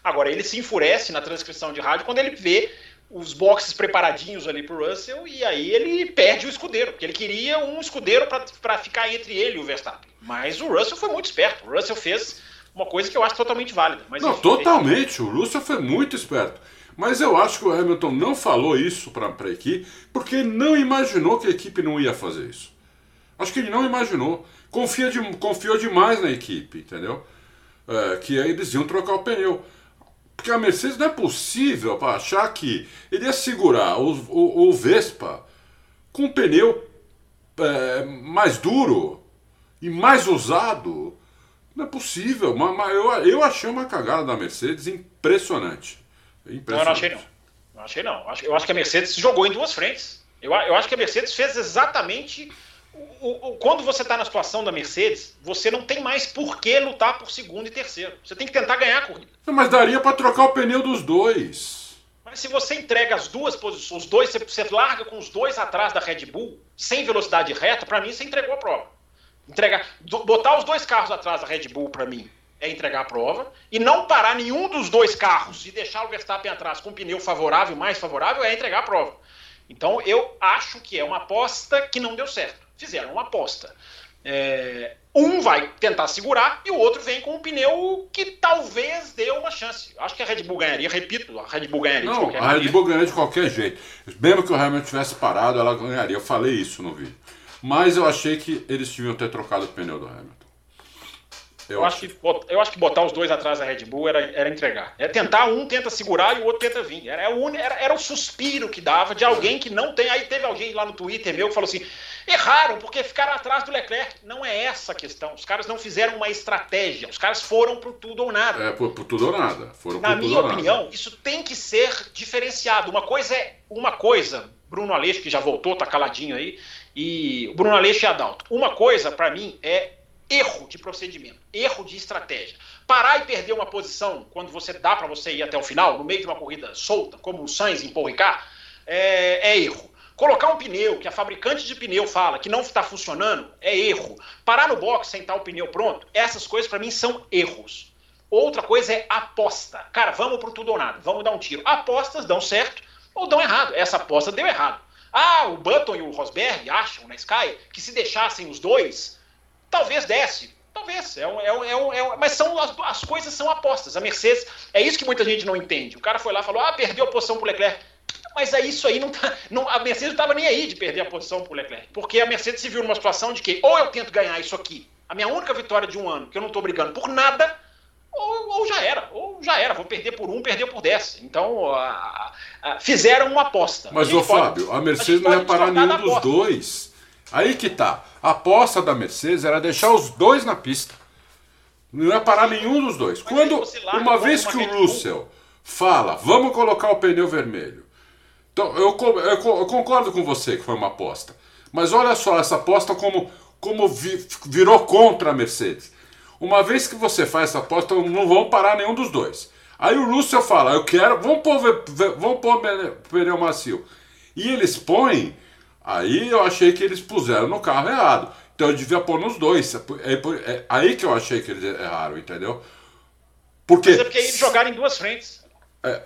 Agora, ele se enfurece na transcrição de rádio quando ele vê os boxes preparadinhos ali pro Russell e aí ele perde o escudeiro, porque ele queria um escudeiro para ficar entre ele e o Verstappen. Mas o Russell foi muito esperto. O Russell fez uma coisa que eu acho totalmente válida. Mas, não, totalmente. O Russell foi muito esperto. Mas eu acho que o Hamilton não falou isso para a equipe porque não imaginou que a equipe não ia fazer isso. Acho que ele não imaginou. Confia de, confiou demais na equipe, entendeu? É, que eles iam trocar o pneu. Porque a Mercedes não é possível para achar que ele ia segurar o, o, o Vespa com um pneu é, mais duro e mais usado. Não é possível. Mas, mas eu, eu achei uma cagada da Mercedes impressionante. impressionante. Não, eu não achei não. Não achei não. Eu acho que a Mercedes jogou em duas frentes. Eu, eu acho que a Mercedes fez exatamente o, o, quando você está na situação da Mercedes, você não tem mais por que lutar por segundo e terceiro. Você tem que tentar ganhar a corrida. Mas daria para trocar o pneu dos dois. Mas se você entrega as duas posições, os dois, você larga com os dois atrás da Red Bull, sem velocidade reta, para mim você entregou a prova. Entregar, botar os dois carros atrás da Red Bull, para mim, é entregar a prova. E não parar nenhum dos dois carros e deixar o Verstappen atrás com um pneu favorável, mais favorável, é entregar a prova. Então eu acho que é uma aposta que não deu certo fizeram uma aposta. É, um vai tentar segurar e o outro vem com um pneu que talvez dê uma chance. Acho que a Red Bull ganharia, repito, a Red Bull ganharia Não, de qualquer a Red Bull ganharia de qualquer jeito. Mesmo que o Hamilton tivesse parado, ela ganharia. Eu falei isso no vídeo. Mas eu achei que eles deviam ter trocado o pneu do Hamilton. Eu, acho que, eu acho que botar os dois atrás da Red Bull era, era entregar. É tentar, um tenta segurar e o outro tenta vir. Era, era, era o suspiro que dava de alguém que não tem. Aí teve alguém lá no Twitter meu que falou assim: erraram porque ficaram atrás do Leclerc. Não é essa a questão. Os caras não fizeram uma estratégia. Os caras foram pro tudo ou nada. É, pro, pro tudo ou nada. Foram Na minha opinião, nada. isso tem que ser diferenciado. Uma coisa é uma coisa. Bruno Aleixo, que já voltou, tá caladinho aí. E Bruno Aleixo e Adalto. Uma coisa, para mim, é erro de procedimento, erro de estratégia. Parar e perder uma posição quando você dá para você ir até o final, no meio de uma corrida solta, como o Sainz em Paul Ricard, é, é erro. Colocar um pneu que a fabricante de pneu fala que não está funcionando é erro. Parar no box sem estar o pneu pronto, essas coisas para mim são erros. Outra coisa é aposta. Cara, vamos pro tudo ou nada, vamos dar um tiro. Apostas dão certo ou dão errado. Essa aposta deu errado. Ah, o Button e o Rosberg acham na Sky que se deixassem os dois, talvez desse. Talvez, é um, é um, é um, é um mas são as, as, coisas são apostas. A Mercedes, é isso que muita gente não entende. O cara foi lá e falou: ah, perdeu a posição pro Leclerc. Mas é isso aí, não tá, não, a Mercedes não estava nem aí de perder a posição pro Leclerc. Porque a Mercedes se viu numa situação de que ou eu tento ganhar isso aqui, a minha única vitória de um ano, que eu não estou brigando por nada, ou, ou, já era, ou já era, vou perder por um, perder por dez. Então, a, a, fizeram uma aposta. Mas, ô Fábio, a Mercedes a não ia parar nenhum dos dois. Aí que tá. A aposta da Mercedes era deixar os dois na pista. Não ia parar nenhum dos dois. Quando uma vez que o Russell fala, vamos colocar o pneu vermelho. Então, eu, eu, eu, concordo com você que foi uma aposta. Mas olha só essa aposta como, como vi, virou contra a Mercedes. Uma vez que você faz essa aposta, não vão parar nenhum dos dois. Aí o Russell fala, eu quero, vamos pôr, vamos pôr pneu macio. E eles põem Aí eu achei que eles puseram no carro errado. Então eu devia pôr nos dois. É, é, é aí que eu achei que eles erraram, entendeu? Porque. Mas é porque eles jogaram em duas frentes. É.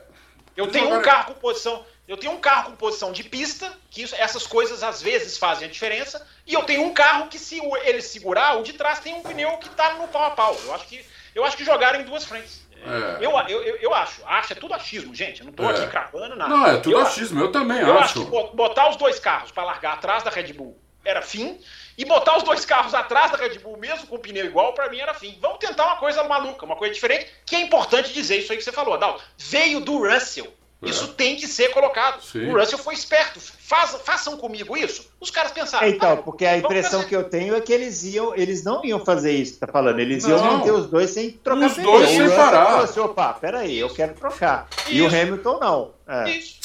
Eu tenho jogaram... um carro com posição. Eu tenho um carro com posição de pista, que isso, essas coisas às vezes fazem a diferença, e eu tenho um carro que, se ele segurar, o de trás tem um pneu que está no pau a pau. Eu acho que, eu acho que jogaram em duas frentes. É. Eu, eu, eu, acho, acho, é tudo achismo, gente. Eu não tô é. aqui cravando nada. Não, é tudo eu achismo, eu também eu acho. Eu acho que botar os dois carros para largar atrás da Red Bull era fim, e botar os dois carros atrás da Red Bull, mesmo com o pneu igual, para mim era fim. Vamos tentar uma coisa maluca, uma coisa diferente, que é importante dizer isso aí que você falou, Adalto. Veio do Russell. É. Isso tem que ser colocado. Sim. O Russell foi esperto. Faz, façam comigo isso. Os caras pensaram. Então, porque a impressão que eu tenho é que eles iam, eles não iam fazer isso, tá falando. Eles iam manter os dois sem trocar os dois sem parar. Falou assim, opa, peraí, eu quero trocar. Isso. E o Hamilton não. É. Isso.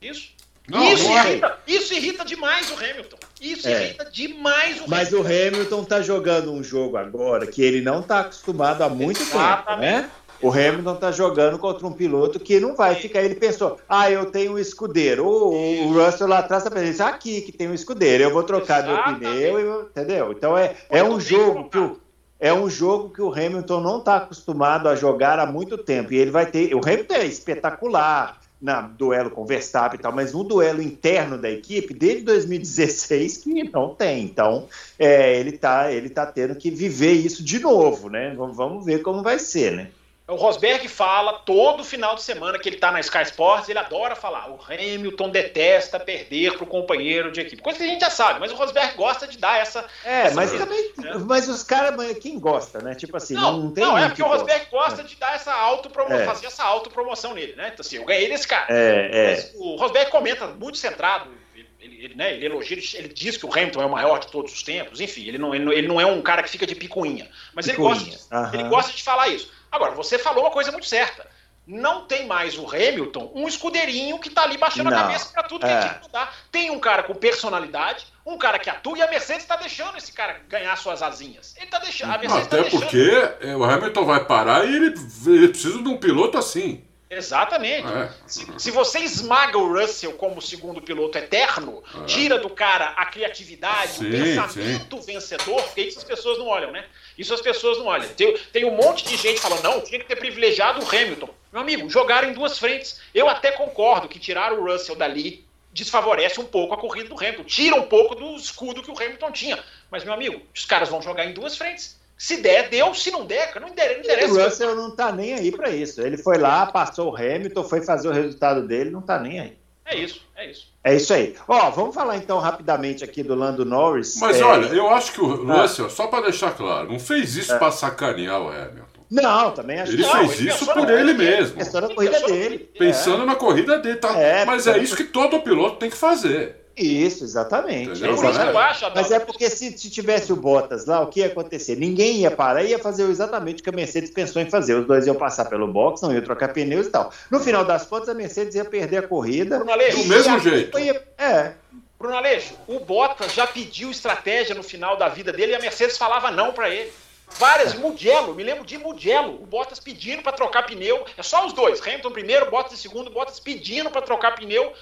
Isso. Não, isso, irrita, isso irrita demais o Hamilton. Isso é. irrita demais o Mas Hamilton. o Hamilton tá jogando um jogo agora que ele não tá acostumado há muito Exatamente. tempo, né? O Hamilton está jogando contra um piloto que não vai ficar. Ele pensou: ah, eu tenho um escudeiro. O, o Russell lá atrás está pensando: aqui que tem um escudeiro, eu vou trocar Exatamente. meu pneu, entendeu? Então é, é um jogo que o, é um jogo que o Hamilton não está acostumado a jogar há muito tempo. E ele vai ter. O Hamilton é espetacular na duelo com o Verstappen e tal, mas no duelo interno da equipe, desde 2016, que não tem. Então, é, ele está ele tá tendo que viver isso de novo, né? Vamos ver como vai ser, né? O Rosberg fala todo final de semana que ele está na Sky Sports, ele adora falar. O Hamilton detesta perder para o companheiro de equipe. Coisa que a gente já sabe, mas o Rosberg gosta de dar essa. É, essa mas também. Né? Mas os caras, quem gosta, né? Tipo assim, não, não tem. Não, é porque o Rosberg gosta é. de dar essa autopromoção, é. fazer essa autopromoção nele, né? Então, assim, eu ganhei desse cara. É, é. o Rosberg comenta muito centrado. Ele, ele, né, ele elogia, ele, diz que o Hamilton é o maior de todos os tempos, enfim, ele não, ele, não, ele não é um cara que fica de picuinha. Mas picuinha. ele gosta, ele gosta de falar isso. Agora, você falou uma coisa muito certa. Não tem mais o Hamilton um escudeirinho que tá ali baixando não. a cabeça para tudo que é. que mudar. Tem um cara com personalidade, um cara que atua, e a Mercedes está deixando esse cara ganhar suas asinhas. Ele tá deixando. A Mercedes Até tá porque é, o Hamilton vai parar e ele, ele precisa de um piloto assim. Exatamente. É. Se, se, você esmaga o Russell como segundo piloto eterno, é. tira do cara a criatividade, sim, o pensamento sim. vencedor, porque isso as pessoas não olham, né? Isso as pessoas não olham. Tem, tem um monte de gente falando, não, tinha que ter privilegiado o Hamilton. Meu amigo, jogaram em duas frentes. Eu até concordo que tirar o Russell dali desfavorece um pouco a corrida do Hamilton, tira um pouco do escudo que o Hamilton tinha. Mas, meu amigo, os caras vão jogar em duas frentes. Se der, deu. Se não der, não interessa. o Russell não tá nem aí para isso. Ele foi lá, passou o Hamilton, foi fazer o resultado dele, não tá nem aí. É isso, é isso. É isso aí. Ó, vamos falar então rapidamente aqui do Lando Norris. Mas é... olha, eu acho que o ah. Russell, só para deixar claro, não fez isso é. para sacanear o Hamilton. Não, também acho ele que não. Fez isso por ele mesmo. Pensando na corrida dele. Pensando é. na corrida dele, tá? É, Mas é isso que todo piloto tem que fazer. Isso, exatamente. exatamente. Acho, Mas é porque se, se, tivesse o Bottas lá, o que ia acontecer? Ninguém ia parar, ia fazer exatamente o que a Mercedes pensou em fazer. Os dois iam passar pelo box, não iam trocar pneus e tal. No final das contas, a Mercedes ia perder a corrida. Do mesmo jeito. Ia, é. Bruno Aleixo, o Bottas já pediu estratégia no final da vida dele e a Mercedes falava não para ele. Várias, Mugello, me lembro de Mugello, o Bottas pedindo para trocar pneu, é só os dois, Hamilton primeiro, Bottas segundo, Bottas pedindo para trocar pneu,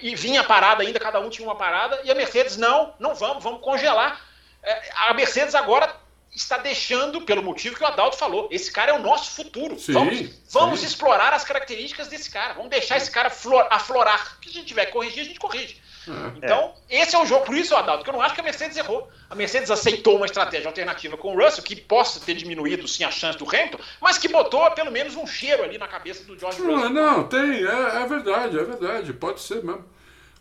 e vinha parada ainda, cada um tinha uma parada, e a Mercedes, não, não vamos, vamos congelar. É, a Mercedes agora está deixando, pelo motivo que o Adalto falou, esse cara é o nosso futuro. Sim, vamos, vamos explorar as características desse cara, vamos deixar esse cara flor, aflorar. O que a gente tiver que corrigir, a gente corrige. É. Então, esse é o jogo. Por isso, Adalto, que eu não acho que a Mercedes errou. A Mercedes aceitou uma estratégia alternativa com o Russell, que possa ter diminuído sim a chance do Hamilton, mas que botou pelo menos um cheiro ali na cabeça do George Russell. Não, não tem, é, é verdade, é verdade, pode ser mesmo.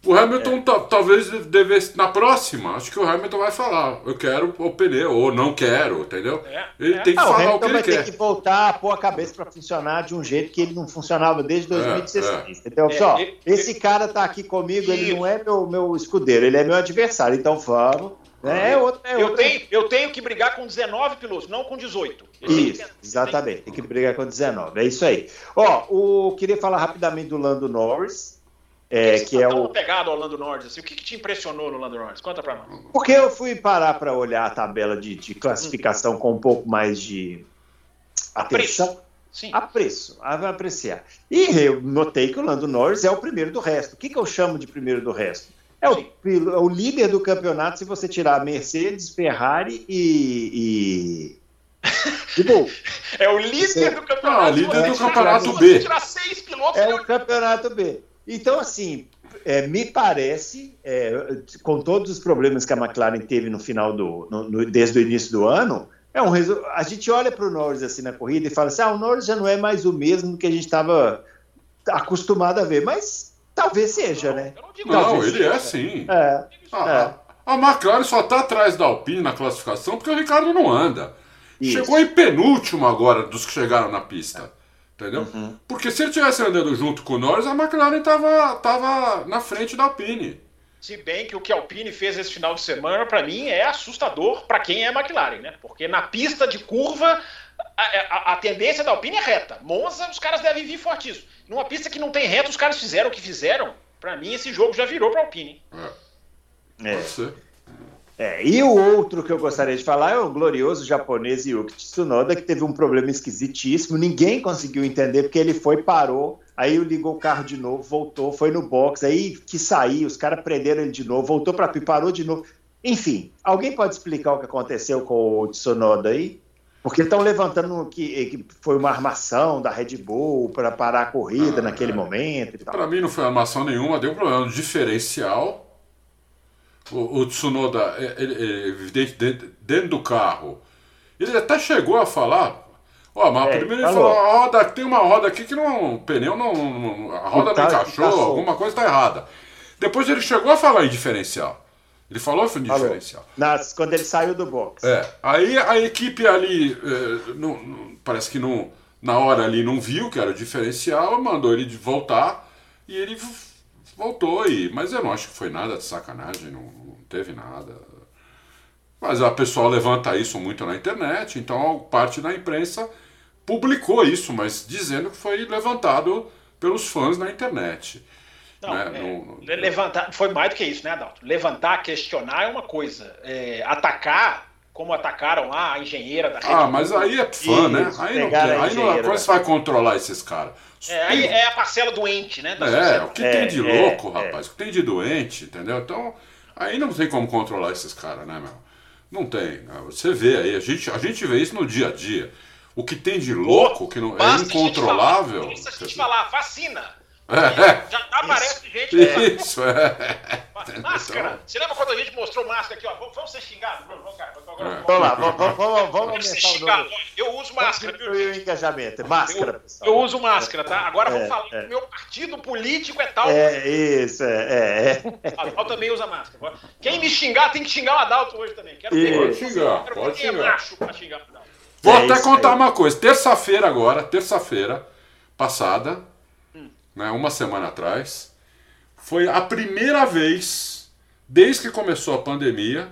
O Hamilton é. talvez devesse, na próxima, acho que o Hamilton vai falar, eu quero o pneu, ou não quero, entendeu? É. Ele é. tem que falar o, o que ele vai quer. ter que voltar a pôr a cabeça para funcionar de um jeito que ele não funcionava desde 2016, é, é. entendeu? Só, esse cara tá aqui comigo, ele não é meu, meu escudeiro, ele é meu adversário, então vamos... É, outro, é eu, tenho, eu tenho que brigar com 19 pilotos, não com 18. Isso, exatamente. Tem que brigar com 19. É isso aí. Ó, o, queria falar rapidamente do Lando Norris. É, que, que é tá o pegado ao Lando Norris, assim, o que, que, te impressionou no Lando Norris? Conta pra nós. Porque eu fui parar para olhar a tabela de, de classificação com um pouco mais de atenção. Apreço. Sim. Apreço, apreciar. E eu notei que o Lando Norris é o primeiro do resto. O que, que eu chamo de primeiro do resto? É o, é o, líder do campeonato se você tirar Mercedes, Ferrari e. e... Bom, é o líder você... do campeonato. Ah, líder do campeonato B. É o campeonato B. Então, assim, é, me parece, é, com todos os problemas que a McLaren teve no final do. No, no, desde o início do ano, é um a gente olha para o Norris assim na corrida e fala assim: ah, o Norris já não é mais o mesmo que a gente estava acostumado a ver, mas talvez seja, né? Não, não ele seja. é sim. É, ah, é. A McLaren só está atrás da Alpine na classificação porque o Ricardo não anda. Isso. Chegou em penúltimo agora dos que chegaram na pista. Entendeu? Uhum. Porque se ele tivesse andando junto com o Norris, a McLaren estava tava na frente da Alpine. Se bem que o que a Alpine fez esse final de semana, para mim, é assustador para quem é McLaren, né? Porque na pista de curva, a, a, a, tendência da Alpine é reta. Monza, os caras devem vir fortíssimo. Numa pista que não tem reta, os caras fizeram o que fizeram. Para mim, esse jogo já virou para Alpine. É. é. Pode ser. É, e o outro que eu gostaria de falar é o glorioso japonês Yuki Tsunoda, que teve um problema esquisitíssimo, ninguém conseguiu entender, porque ele foi, parou, aí ligou o carro de novo, voltou, foi no box, aí que saiu, os caras prenderam ele de novo, voltou para parou de novo. Enfim, alguém pode explicar o que aconteceu com o Tsunoda aí? Porque estão levantando que, que, foi uma armação da Red Bull para parar a corrida ah, naquele momento e tal. Para mim não foi armação nenhuma, deu um problema no diferencial o, o Tsunoda, é, ele, ele, dentro do carro, ele até chegou a falar. Ó, mas é, primeiro ele falou, a roda, tem uma roda aqui que não. O pneu não. não a roda não encaixou, alguma coisa está errada. Depois ele chegou a falar em diferencial. Ele falou em diferencial. Nas, quando ele saiu do box. É. Aí a equipe ali, é, não, não, parece que não, na hora ali não viu que era o diferencial, mandou ele voltar e ele voltou e. Mas eu não acho que foi nada de sacanagem, não, não teve nada. Mas a pessoa levanta isso muito na internet, então parte da imprensa publicou isso, mas dizendo que foi levantado pelos fãs na internet. Não, né? é, no, no... levantar foi mais do que isso, né, Adalto? Levantar, questionar é uma coisa. É, atacar, como atacaram lá a engenheira da Ah, mas aí é fã, né? Aí não, aí não, como você vai controlar esses caras? É, aí é a parcela doente, né? é, o que é, tem de é, louco, é, rapaz, o que tem de doente, entendeu? Então, aí não tem como controlar esses caras, né, meu? Não tem. Né? Você vê aí, a gente, a gente vê isso no dia a dia. O que tem de louco, que não, é incontrolável. Basta a gente falar, vacina. É, já aparece gente. Isso, é. Máscara. Então... Você lembra quando a gente mostrou máscara aqui, ó? Vamos, vamos ser xingados, Bruno. Cara. Vamos, vamos, vamos lá, vamos, vamos, vamos ser xingados. Eu uso máscara, viu? o engajamento. Máscara, eu, eu, uso máscara, tá? Agora é, vamos falar é. que meu partido político é tal. É, isso, é. é. Adalto também usa máscara. Quem me xingar tem que xingar o Adalto hoje também. Quero ver. Pode xingar, quero pode xingar. É macho pra xingar o Adalto. Vou é até contar uma coisa. Terça-feira agora, terça-feira passada, né, uma semana atrás, foi a primeira vez, desde que começou a pandemia,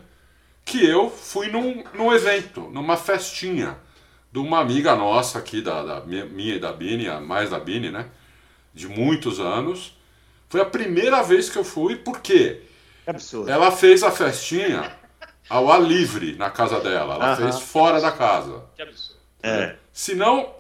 que eu fui num, num evento, numa festinha de uma amiga nossa aqui, da, da minha e da Bini, mais da Bini, né? De muitos anos. Foi a primeira vez que eu fui, porque absurdo. ela fez a festinha ao ar livre na casa dela. Ela uh -huh. fez fora da casa. Que absurdo. É. Senão,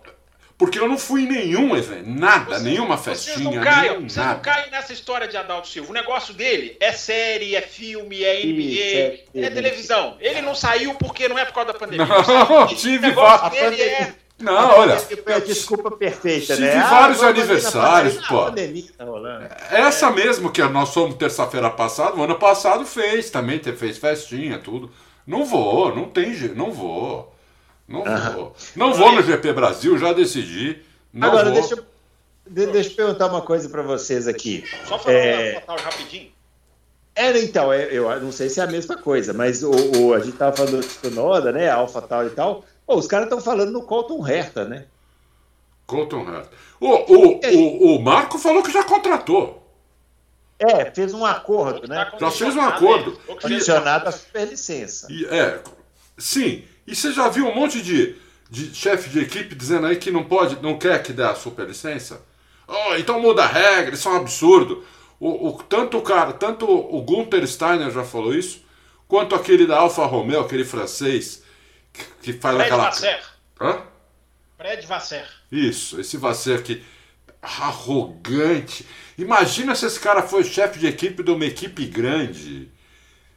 Porque eu não fui em nenhum evento, nada, vocês, nenhuma festinha. Vocês não, caem, vocês não caem nessa história de Adalto Silva. O negócio dele é série, é filme, é NBA, Isso, é, é, televisão. Ele não saiu porque não é por causa da pandemia. Não, tive vários. Dele é não, olha. Desculpa perfeita, tive né? vários ah, aniversários, pô. Tá Essa mesmo que nós fomos terça-feira passada, o ano passado fez também, fez festinha, tudo. Não vou, não tem jeito, não vou. Não vou. Não vou no GP Brasil, já decidi. Não Agora, vou. Deixa, eu, deixa eu perguntar uma coisa para vocês aqui. Só falar é... rapidinho. É, então, é, eu não sei se é a mesma coisa, mas o, o a gente estava falando do Tsunoda, né? Alpha tal e tal. Pô, os caras estão falando no Colton Herta, né? Colton Herta. O, o, o, o Marco falou que já contratou. É, fez um acordo, né? Já fez um acordo. Condicionado à superlicença. E, é, sim. E você já viu um monte de, de chefe de equipe dizendo aí que não pode, não quer que dê a superlicença? Oh, então muda a regra, isso é um absurdo. O, o, tanto o cara, tanto o Gunther Steiner já falou isso, quanto aquele da Alfa Romeo, aquele francês, que, que faz Fred aquela. Vasser. Hã? Fred Vasser. Isso, esse Vasser que arrogante. Imagina se esse cara foi chefe de equipe de uma equipe grande.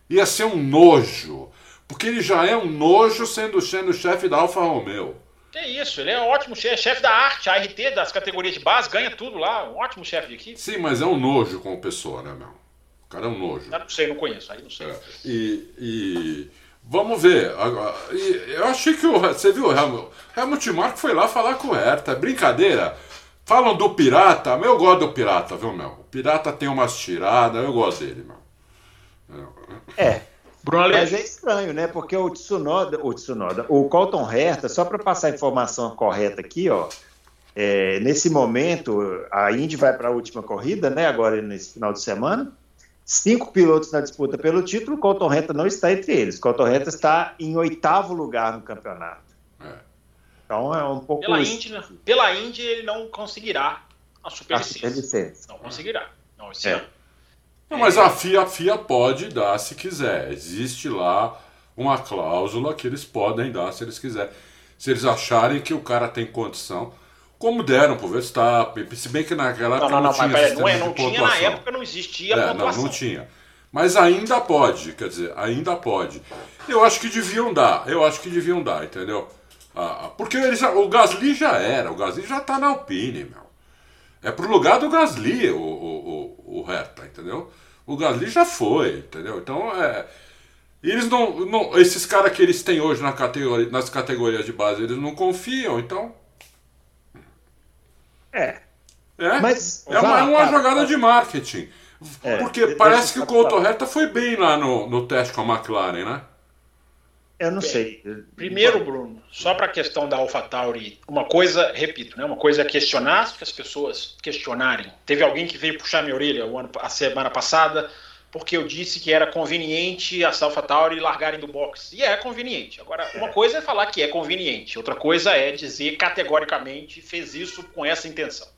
Ia ser um nojo. Porque ele já é um nojo sendo, sendo chefe da Alfa Romeo. Que isso, ele é um ótimo chefe, chefe da arte, ART das categorias de base, ganha tudo lá, um ótimo chefe de equipe. Sim, mas é um nojo como pessoa, né, meu? O cara é um nojo. Eu não sei, não conheço, aí não sei. É. E, e, vamos ver. E, eu achei que o. Você viu, o Helmut, Helmut Marko foi lá falar com o Hertha. É brincadeira. Falam do pirata, mas eu gosto do pirata, viu, meu? O pirata tem umas tiradas, eu gosto dele, meu. É. Bruno Mas é estranho, né? Porque o Tsunoda, o Tsunoda, o Colton Herta, só para passar a informação correta aqui, ó, é, nesse momento a Indy vai para a última corrida, né? Agora nesse final de semana, cinco pilotos na disputa pelo título, o Colton Herta não está entre eles. O Colton Herta está em oitavo lugar no campeonato. É. Então é um pouco. Pela Indy, pela Indy ele não conseguirá a superlicença. A superlicença. Não conseguirá. Não, esse é. ano. Não, mas a FIA, a FIA pode dar se quiser. Existe lá uma cláusula que eles podem dar se eles quiserem. Se eles acharem que o cara tem condição. Como deram pro Verstappen, se bem que naquela época não, não, não tinha mas, não, é, não tinha na época, não existia é, pontuação. Não, não tinha. Mas ainda pode, quer dizer, ainda pode. Eu acho que deviam dar, eu acho que deviam dar, entendeu? Ah, porque eles, o Gasly já era, o Gasly já tá na Alpine, meu. É pro lugar do Gasly o, o, o, o Hertha, entendeu? O Gasly já foi, entendeu? Então, é. Eles não. não esses caras que eles têm hoje na categoria, nas categorias de base, eles não confiam, então. É. É, Mas, é uma, uma jogada de marketing. É, porque parece que o Couto Herta foi bem lá no, no teste com a McLaren, né? Eu não Bem, sei. Primeiro, Bruno, só para a questão da AlphaTauri, uma coisa, repito, né, uma coisa é questionar, que as pessoas questionarem. Teve alguém que veio puxar minha orelha ano, a semana passada porque eu disse que era conveniente as AlphaTauri largarem do box. E é conveniente. Agora, uma coisa é falar que é conveniente, outra coisa é dizer categoricamente fez isso com essa intenção.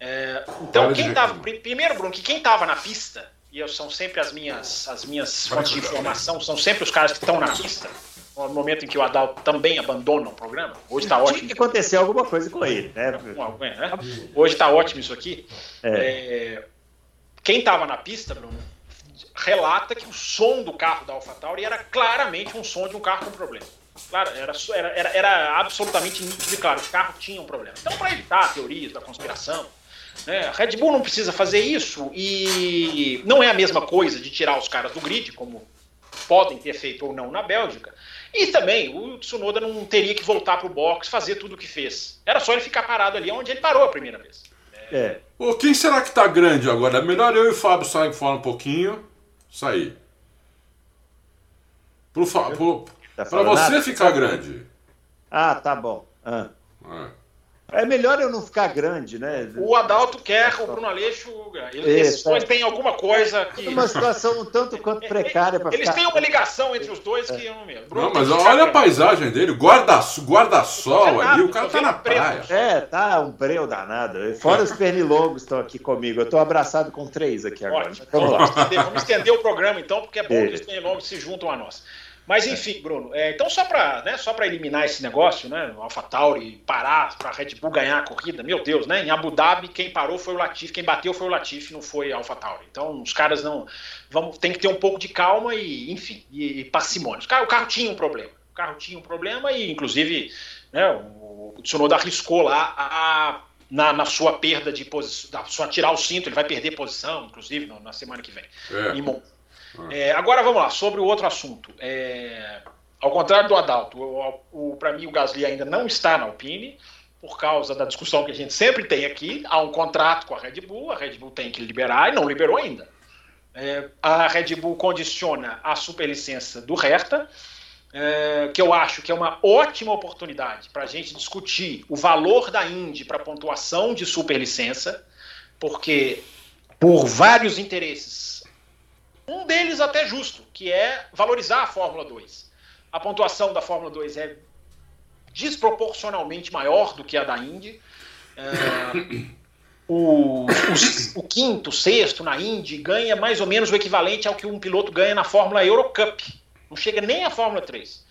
É, então, quem tava, primeiro, Bruno, que quem estava na pista e são sempre as minhas, as minhas fontes de informação, são sempre os caras que estão na pista, no momento em que o Adal também abandona o programa. Hoje está ótimo. Tinha que acontecer alguma coisa com ele, né? né? Hoje está ótimo isso aqui. É. É, quem estava na pista, Bruno, relata que o som do carro da AlphaTauri era claramente um som de um carro com problema. Claro, era, era, era, era absolutamente nítido e claro, o carro tinha um problema. Então, para evitar teorias da conspiração, né? A Red Bull não precisa fazer isso e não é a mesma coisa de tirar os caras do grid, como podem ter feito ou não na Bélgica. E também o Tsunoda não teria que voltar para o box fazer tudo o que fez. Era só ele ficar parado ali onde ele parou a primeira vez. É. Ô, quem será que está grande agora? É melhor eu e o Fábio sair fora um pouquinho. Sair. Para tá você nada? ficar grande. Ah, tá bom. Ah. É. É melhor eu não ficar grande, né? O Adalto quer o Bruno Aleixo. Eles, é. têm alguma coisa que. Uma situação um tanto quanto precária para Eles ficar... têm uma ligação entre os dois que eu não mesmo. Não, mas olha a paisagem dele, guarda-sol guarda ali, o cara tá na praia. É, tá um breu danado. Fora os pernilongos estão aqui comigo. Eu tô abraçado com três aqui agora. Ótimo. Vamos lá. Vamos estender o programa então, porque é bom é. que os pernilongos se juntam a nós. Mas enfim, Bruno, é, então só para né, só eliminar esse negócio, né, o AlphaTauri parar para a Red Bull ganhar a corrida, meu Deus, né, em Abu Dhabi quem parou foi o Latifi, quem bateu foi o Latifi, não foi a AlphaTauri. Então os caras não, vamos, tem que ter um pouco de calma e, enfim, e, e parcimônia. O carro, o carro tinha um problema, o carro tinha um problema e, inclusive, né, o, o Tsunoda arriscou lá a, na, na, sua perda de posição, só tirar o cinto, ele vai perder posição, inclusive, no, na semana que vem. É. Em é, agora vamos lá, sobre o outro assunto. É, ao contrário do Adalto, para mim o Gasly ainda não está na Alpine, por causa da discussão que a gente sempre tem aqui. Há um contrato com a Red Bull, a Red Bull tem que liberar e não liberou ainda. É, a Red Bull condiciona a superlicença do Hertha, é, que eu acho que é uma ótima oportunidade para a gente discutir o valor da Indy para pontuação de superlicença, porque por vários interesses um deles até justo, que é valorizar a Fórmula 2. A pontuação da Fórmula 2 é desproporcionalmente maior do que a da Indy. É, o, o, o, quinto, sexto na Indy ganha mais ou menos o equivalente ao que um piloto ganha na Fórmula Eurocup. Não chega nem à Fórmula 3.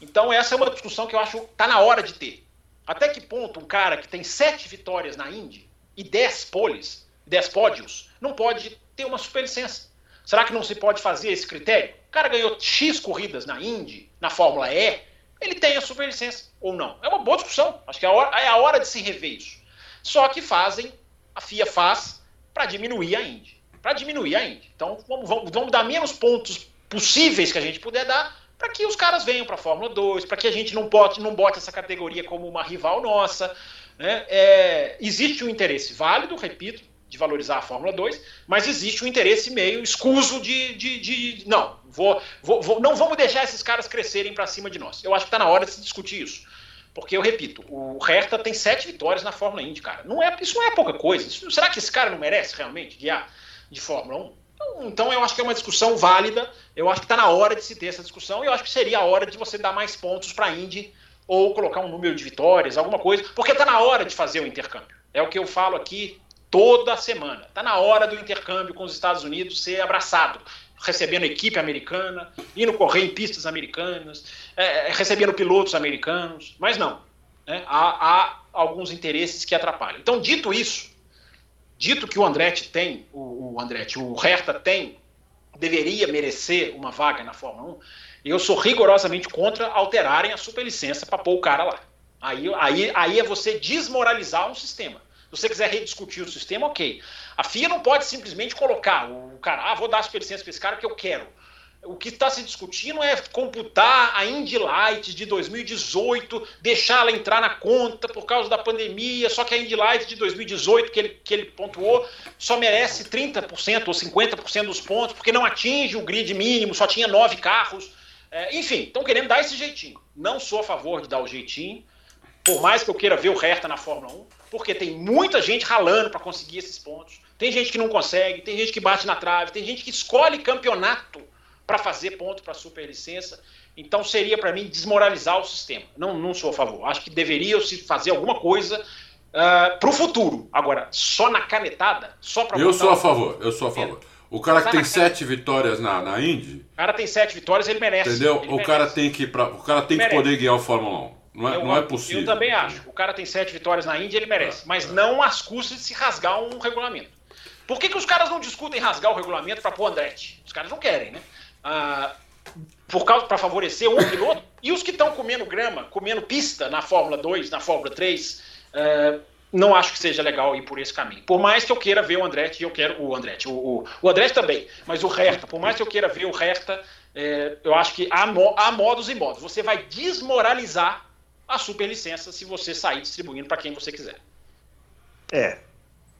Então essa é uma discussão que eu acho que está na hora de ter. Até que ponto um cara que tem sete vitórias na Indy e dez poles, dez pódios, não pode ter uma superlicença? Será que não se pode fazer esse critério? O cara ganhou X corridas na Indy, na Fórmula E, ele tem a superlicença ou não? É uma boa discussão. Acho que é a hora, é a hora de se rever isso. Só que fazem, a FIA faz para diminuir a Indy. Para diminuir a Indy. Então vamos, vamos, vamos dar menos pontos possíveis que a gente puder dar para que os caras venham para a Fórmula 2, para que a gente não bote, não bote essa categoria como uma rival nossa. Né? É, existe um interesse válido, repito, de valorizar a Fórmula 2, mas existe um interesse meio escuso de, de, de não, vou, vou, vou, não vamos deixar esses caras crescerem para cima de nós. Eu acho que está na hora de se discutir isso. Porque eu repito, o Hertha tem sete vitórias na Fórmula Indy, cara. Não é, isso não é pouca coisa. Isso, será que esse cara não merece realmente guiar de Fórmula 1? Então, então eu acho que é uma discussão válida. Eu acho que está na hora de se ter essa discussão. E eu acho que seria a hora de você dar mais pontos para a Indy ou colocar um número de vitórias, alguma coisa, porque está na hora de fazer o intercâmbio. É o que eu falo aqui toda semana. Está na hora do intercâmbio com os Estados Unidos ser abraçado, recebendo equipe americana, indo correr em pistas americanas, é, é, recebendo pilotos americanos, mas não. Né? Há, há, alguns interesses que atrapalham. Então, dito isso, dito que o Andretti tem, o, o Andretti, o Hertha tem, deveria merecer uma vaga na Fórmula 1, eu sou rigorosamente contra alterarem a superlicença para pôr o cara lá. Aí, aí, aí é você desmoralizar um sistema. Se você quiser rediscutir o sistema, ok. A FIA não pode simplesmente colocar o cara, ah, vou dar superlicença para esse cara que eu quero. O que está se discutindo é computar a Indy Light de 2018, deixá-la entrar na conta por causa da pandemia, só que a Indy Light de 2018, que ele, que ele pontuou, só merece 30% ou 50% dos pontos, porque não atinge o grid mínimo, só tinha nove carros. É, enfim, estão querendo dar esse jeitinho. Não sou a favor de dar o jeitinho, por mais que eu queira ver o Hertha na Fórmula 1, porque tem muita gente ralando para conseguir esses pontos. Tem gente que não consegue, tem gente que bate na trave, tem gente que escolhe campeonato para fazer ponto para superlicença. Então seria para mim desmoralizar o sistema. Não, não sou a favor. Acho que deveria se fazer alguma coisa uh, ah, para o futuro. Agora, só na canetada, só para Eu sou a favor. Eu sou a favor. O cara que tem sete vitórias na, na Indy. O cara tem sete vitórias, ele merece. Entendeu? Ele o, merece. Cara tem que, pra, o cara tem que poder guiar o Fórmula 1. Não é, eu, não é possível. Eu também acho. O cara tem sete vitórias na Índia, ele merece. É, mas é. não às custas de se rasgar um regulamento. Por que, que os caras não discutem rasgar o regulamento para pôr Andretti? Os caras não querem, né? Ah, por causa para favorecer um piloto. E os que estão comendo grama, comendo pista na Fórmula 2, na Fórmula 3, ah, não acho que seja legal ir por esse caminho. Por mais que eu queira ver o Andretti, eu quero o Andretti, o, o, o Andretti também, mas o Hertha, por mais que eu queira ver o Hertha, é, eu acho que há, há modos e modos. Você vai desmoralizar a superlicença se você sair distribuindo para quem você quiser. É.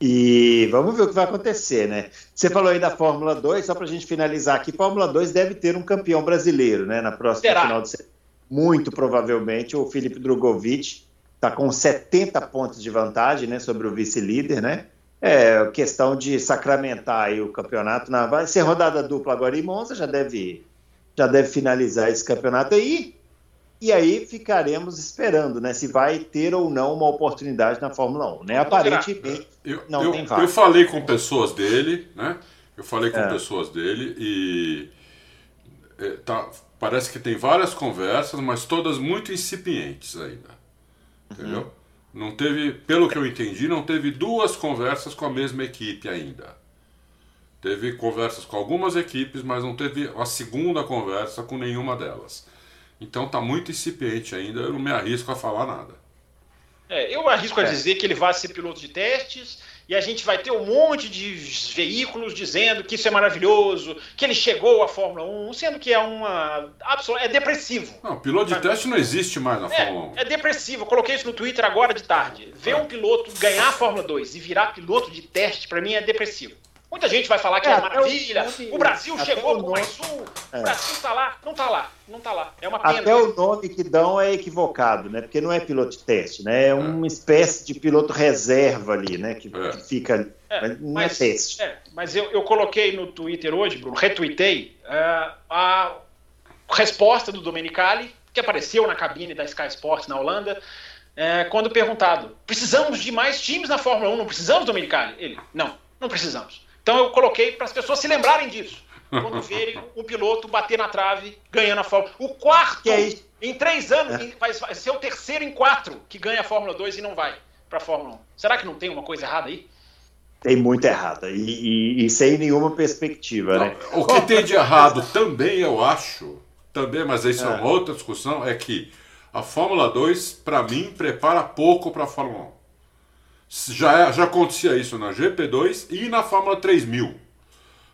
E vamos ver o que vai acontecer, né? Você falou aí da Fórmula 2, só para a gente finalizar aqui, Fórmula 2 deve ter um campeão brasileiro, né? Na próxima Será? final de semana. Muito provavelmente o Felipe Drogovic está com 70 pontos de vantagem né, sobre o vice-líder, né? É questão de sacramentar aí o campeonato. Na... Vai ser rodada dupla agora em Monza, já deve, já deve finalizar esse campeonato aí. E aí ficaremos esperando, né? Se vai ter ou não uma oportunidade na Fórmula 1, né? Aparentemente eu, não eu, tem vaga. Eu falei com pessoas dele, né? Eu falei com é. pessoas dele e é, tá, parece que tem várias conversas, mas todas muito incipientes ainda. Entendeu? Uhum. Não teve, pelo que eu entendi, não teve duas conversas com a mesma equipe ainda. Teve conversas com algumas equipes, mas não teve a segunda conversa com nenhuma delas. Então tá muito incipiente ainda, eu não me arrisco a falar nada. É, eu arrisco a é. dizer que ele vai ser piloto de testes e a gente vai ter um monte de veículos dizendo que isso é maravilhoso, que ele chegou à Fórmula 1, sendo que é uma. é depressivo. Não, piloto de teste não existe mais na é, Fórmula 1. É depressivo. Eu coloquei isso no Twitter agora de tarde. Ver um piloto ganhar a Fórmula 2 e virar piloto de teste, para mim, é depressivo. Muita gente vai falar que é, é maravilha. O, o, Brasil chegou com mais um. É. O Brasil está lá. Não está lá. Não está lá. É uma pena. Até o nome que dão é equivocado, né? Porque não é piloto de teste, né? É, é. uma espécie de piloto reserva ali, né? Que, é. que fica. É, mas não é mas, é teste. É, mas eu, eu coloquei no Twitter hoje, Bruno, retuitei uh, a resposta do Domenicali, que apareceu na cabine da Sky Sports na Holanda. quando perguntado, precisamos de mais times na Fórmula 1, não precisamos, Domenicali? Ele, não, não precisamos. Então eu coloquei para as pessoas se lembrarem disso. Quando verem o piloto bater na trave, ganhando a Fórmula O quarto, é em três anos, é. vai, vai ser o terceiro em quatro que ganha a Fórmula 2 e não vai para a Fórmula 1. Será que não tem uma coisa errada aí? Tem muito errada. E, e, e sem nenhuma perspectiva, não, né? O que tem de errado também, eu acho, também, mas isso é, é uma outra discussão, é que a Fórmula 2, para mim, prepara pouco para a Fórmula 1. Já, já acontecia isso na GP2 e na Fórmula 3000.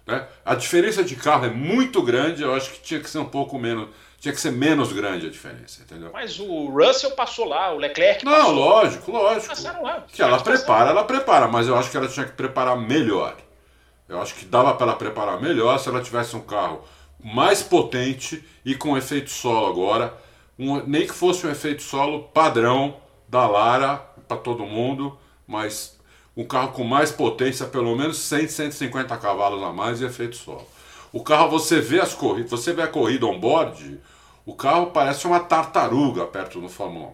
Né? A diferença de carro é muito grande, eu acho que tinha que ser um pouco menos. Tinha que ser menos grande a diferença, entendeu? Mas o Russell passou lá, o Leclerc Não, passou. lógico, lógico. Passaram lá. Que ela prepara, ela prepara, mas eu acho que ela tinha que preparar melhor. Eu acho que dava para ela preparar melhor se ela tivesse um carro mais potente e com efeito solo agora. Um, nem que fosse um efeito solo padrão da Lara para todo mundo mas um carro com mais potência, pelo menos 100, 150 cavalos a mais e efeito solo. O carro, você vê as corridas, você vê a corrida on-board, o carro parece uma tartaruga perto do Fórmula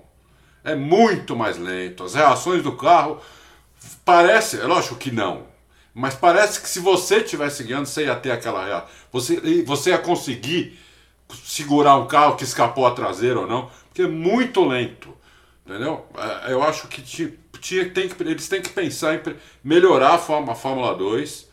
1. É muito mais lento, as reações do carro parece, é lógico que não, mas parece que se você estivesse guiando, você ia ter aquela reação. Você, você ia conseguir segurar um carro que escapou a traseira ou não, porque é muito lento. Entendeu? É, eu acho que tinha, tem que, eles têm que pensar em melhorar a, forma, a Fórmula 2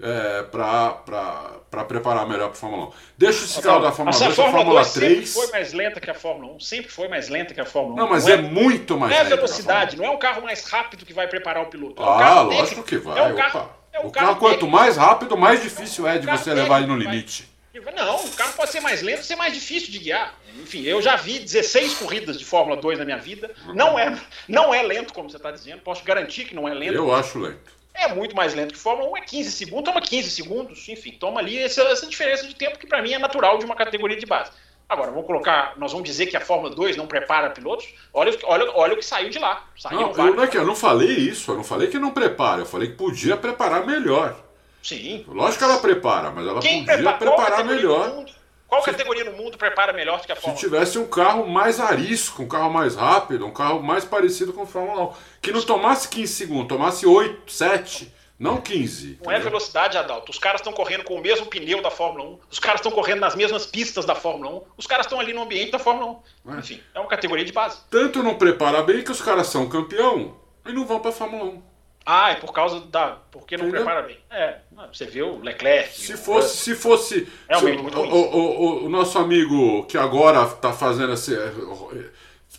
é, para preparar melhor para a Fórmula 1. Deixa esse carro da Fórmula 2 a Fórmula 2 3. Sempre foi mais lenta que a Fórmula 1, sempre foi mais lenta que a Fórmula 1. Não, mas não é, é, muito mais lenta. Não é velocidade, não é um carro mais rápido que vai preparar o piloto. É um ah, lógico que vai. É um carro, é um o carro, carro quanto mais rápido, mais difícil é de você levar ele no limite. Não, o carro pode ser mais lento, ser mais difícil de guiar. Enfim, eu já vi 16 corridas de Fórmula 2 na minha vida. Não é, não é lento, como você está dizendo. Posso garantir que não é lento. Eu acho lento. É muito mais lento que Fórmula 1, é 15 segundos, toma 15 segundos, enfim, toma ali essa, essa diferença de tempo que para mim é natural de uma categoria de base. Agora, vamos colocar, nós vamos dizer que a Fórmula 2 não prepara pilotos? Olha, olha, olha o que saiu de lá. Saiu não, eu, não é que eu não falei isso, eu não falei que não prepara, eu falei que podia preparar melhor. Sim. Lógico que ela prepara, mas ela Quem podia prepara, preparar melhor. Qual se, categoria no mundo prepara melhor do que a Fórmula 1? Se tivesse um carro mais arisco, um carro mais rápido, um carro mais parecido com a Fórmula 1, que não tomasse 15 segundos, tomasse 8, 7, não 15. Não é é velocidade, Adalto. Os caras estão correndo com o mesmo pneu da Fórmula 1, os caras estão correndo nas mesmas pistas da Fórmula 1, os caras estão ali no ambiente da Fórmula 1. É. Enfim, é uma categoria de base. Tanto não prepara bem que os caras são campeão e não vão para a Fórmula 1. Ah, é por causa da. Porque não Entendeu? prepara bem. É, você vê o Leclerc. Se fosse. Se fosse Realmente, se, o, o, o, o, nosso amigo que agora está fazendo esse.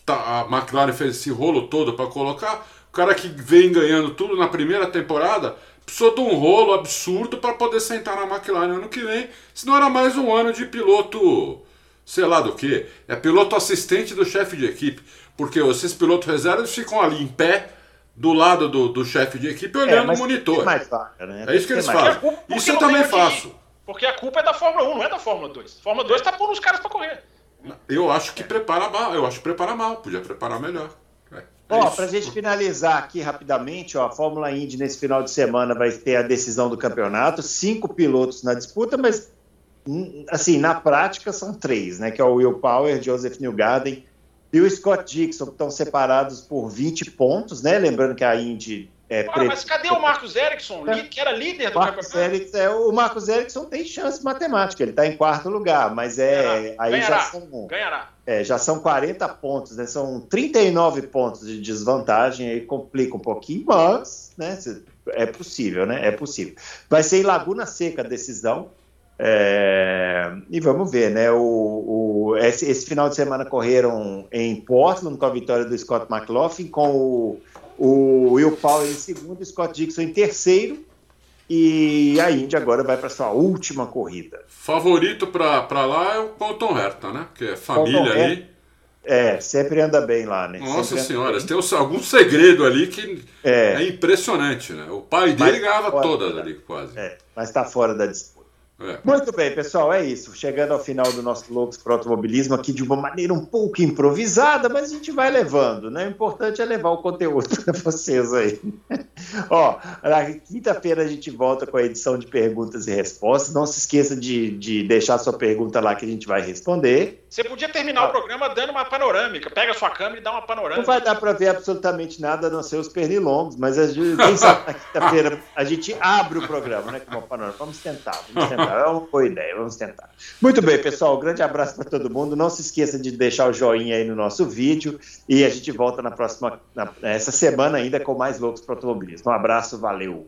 Tá, a McLaren fez esse rolo todo para colocar. O cara que vem ganhando tudo na primeira temporada precisou de um rolo absurdo para poder sentar na McLaren ano que vem. Senão era mais um ano de piloto. Sei lá do que. É piloto assistente do chefe de equipe. Porque esses pilotos reservas ficam ali em pé do lado do, do chefe de equipe olhando é, o monitor. Mais vaga, né? É isso que eles fazem. Isso eu também faço. Porque a culpa é da Fórmula 1, não é da Fórmula 2. A Fórmula 2 está pondo os caras para correr. Eu acho que prepara mal, eu acho que prepara mal, podia preparar melhor. É, ó, para a gente finalizar aqui rapidamente, ó, a Fórmula Indy nesse final de semana vai ter a decisão do campeonato, cinco pilotos na disputa, mas hum, assim, na prática são três, né? Que é o Will Power, Joseph Newgarden e o Scott Dixon estão separados por 20 pontos, né? Lembrando que a Indy É, ah, mas cadê o Marcos Erickson, que era líder do Marcos campeonato? Erickson, é, o Marcos Erickson tem chance matemática, ele está em quarto lugar, mas é. Ganhará. Aí Ganhará. já são, Ganhará. É, já são 40 pontos, né? São 39 pontos de desvantagem, aí complica um pouquinho, mas né, é possível, né? É possível. Vai ser em Laguna Seca a decisão. É, e vamos ver, né? O, o esse, esse, final de semana correram em Portland com a vitória do Scott McLaughlin, com o, o Will Power em segundo, o Scott Dixon em terceiro. E a Índia agora vai para sua última corrida. Favorito para lá é o Colton Herta, né? Que é família ali. É, sempre anda bem lá, né? Nossa senhora, tem algum segredo ali que é, é impressionante, né? O pai dele ganhava todas ali, quase. É, mas está fora da disputa. É. Muito bem, pessoal, é isso. Chegando ao final do nosso Loucos para Automobilismo aqui de uma maneira um pouco improvisada, mas a gente vai levando, né? O importante é levar o conteúdo para vocês aí. Ó, na quinta-feira a gente volta com a edição de perguntas e respostas. Não se esqueça de, de deixar sua pergunta lá que a gente vai responder. Você podia terminar ah. o programa dando uma panorâmica. Pega a sua câmera e dá uma panorâmica. Não vai dar para ver absolutamente nada a não ser os pernilongos, mas a gente, quem sabe na quinta-feira a gente abre o programa, né? Com uma panorâmica. Vamos tentar, vamos tentar. É uma boa ideia, vamos tentar. Muito bem, pessoal. Um grande abraço para todo mundo. Não se esqueça de deixar o joinha aí no nosso vídeo e a gente volta na próxima, na, essa semana ainda com mais loucos para automobilismo. Um abraço, valeu.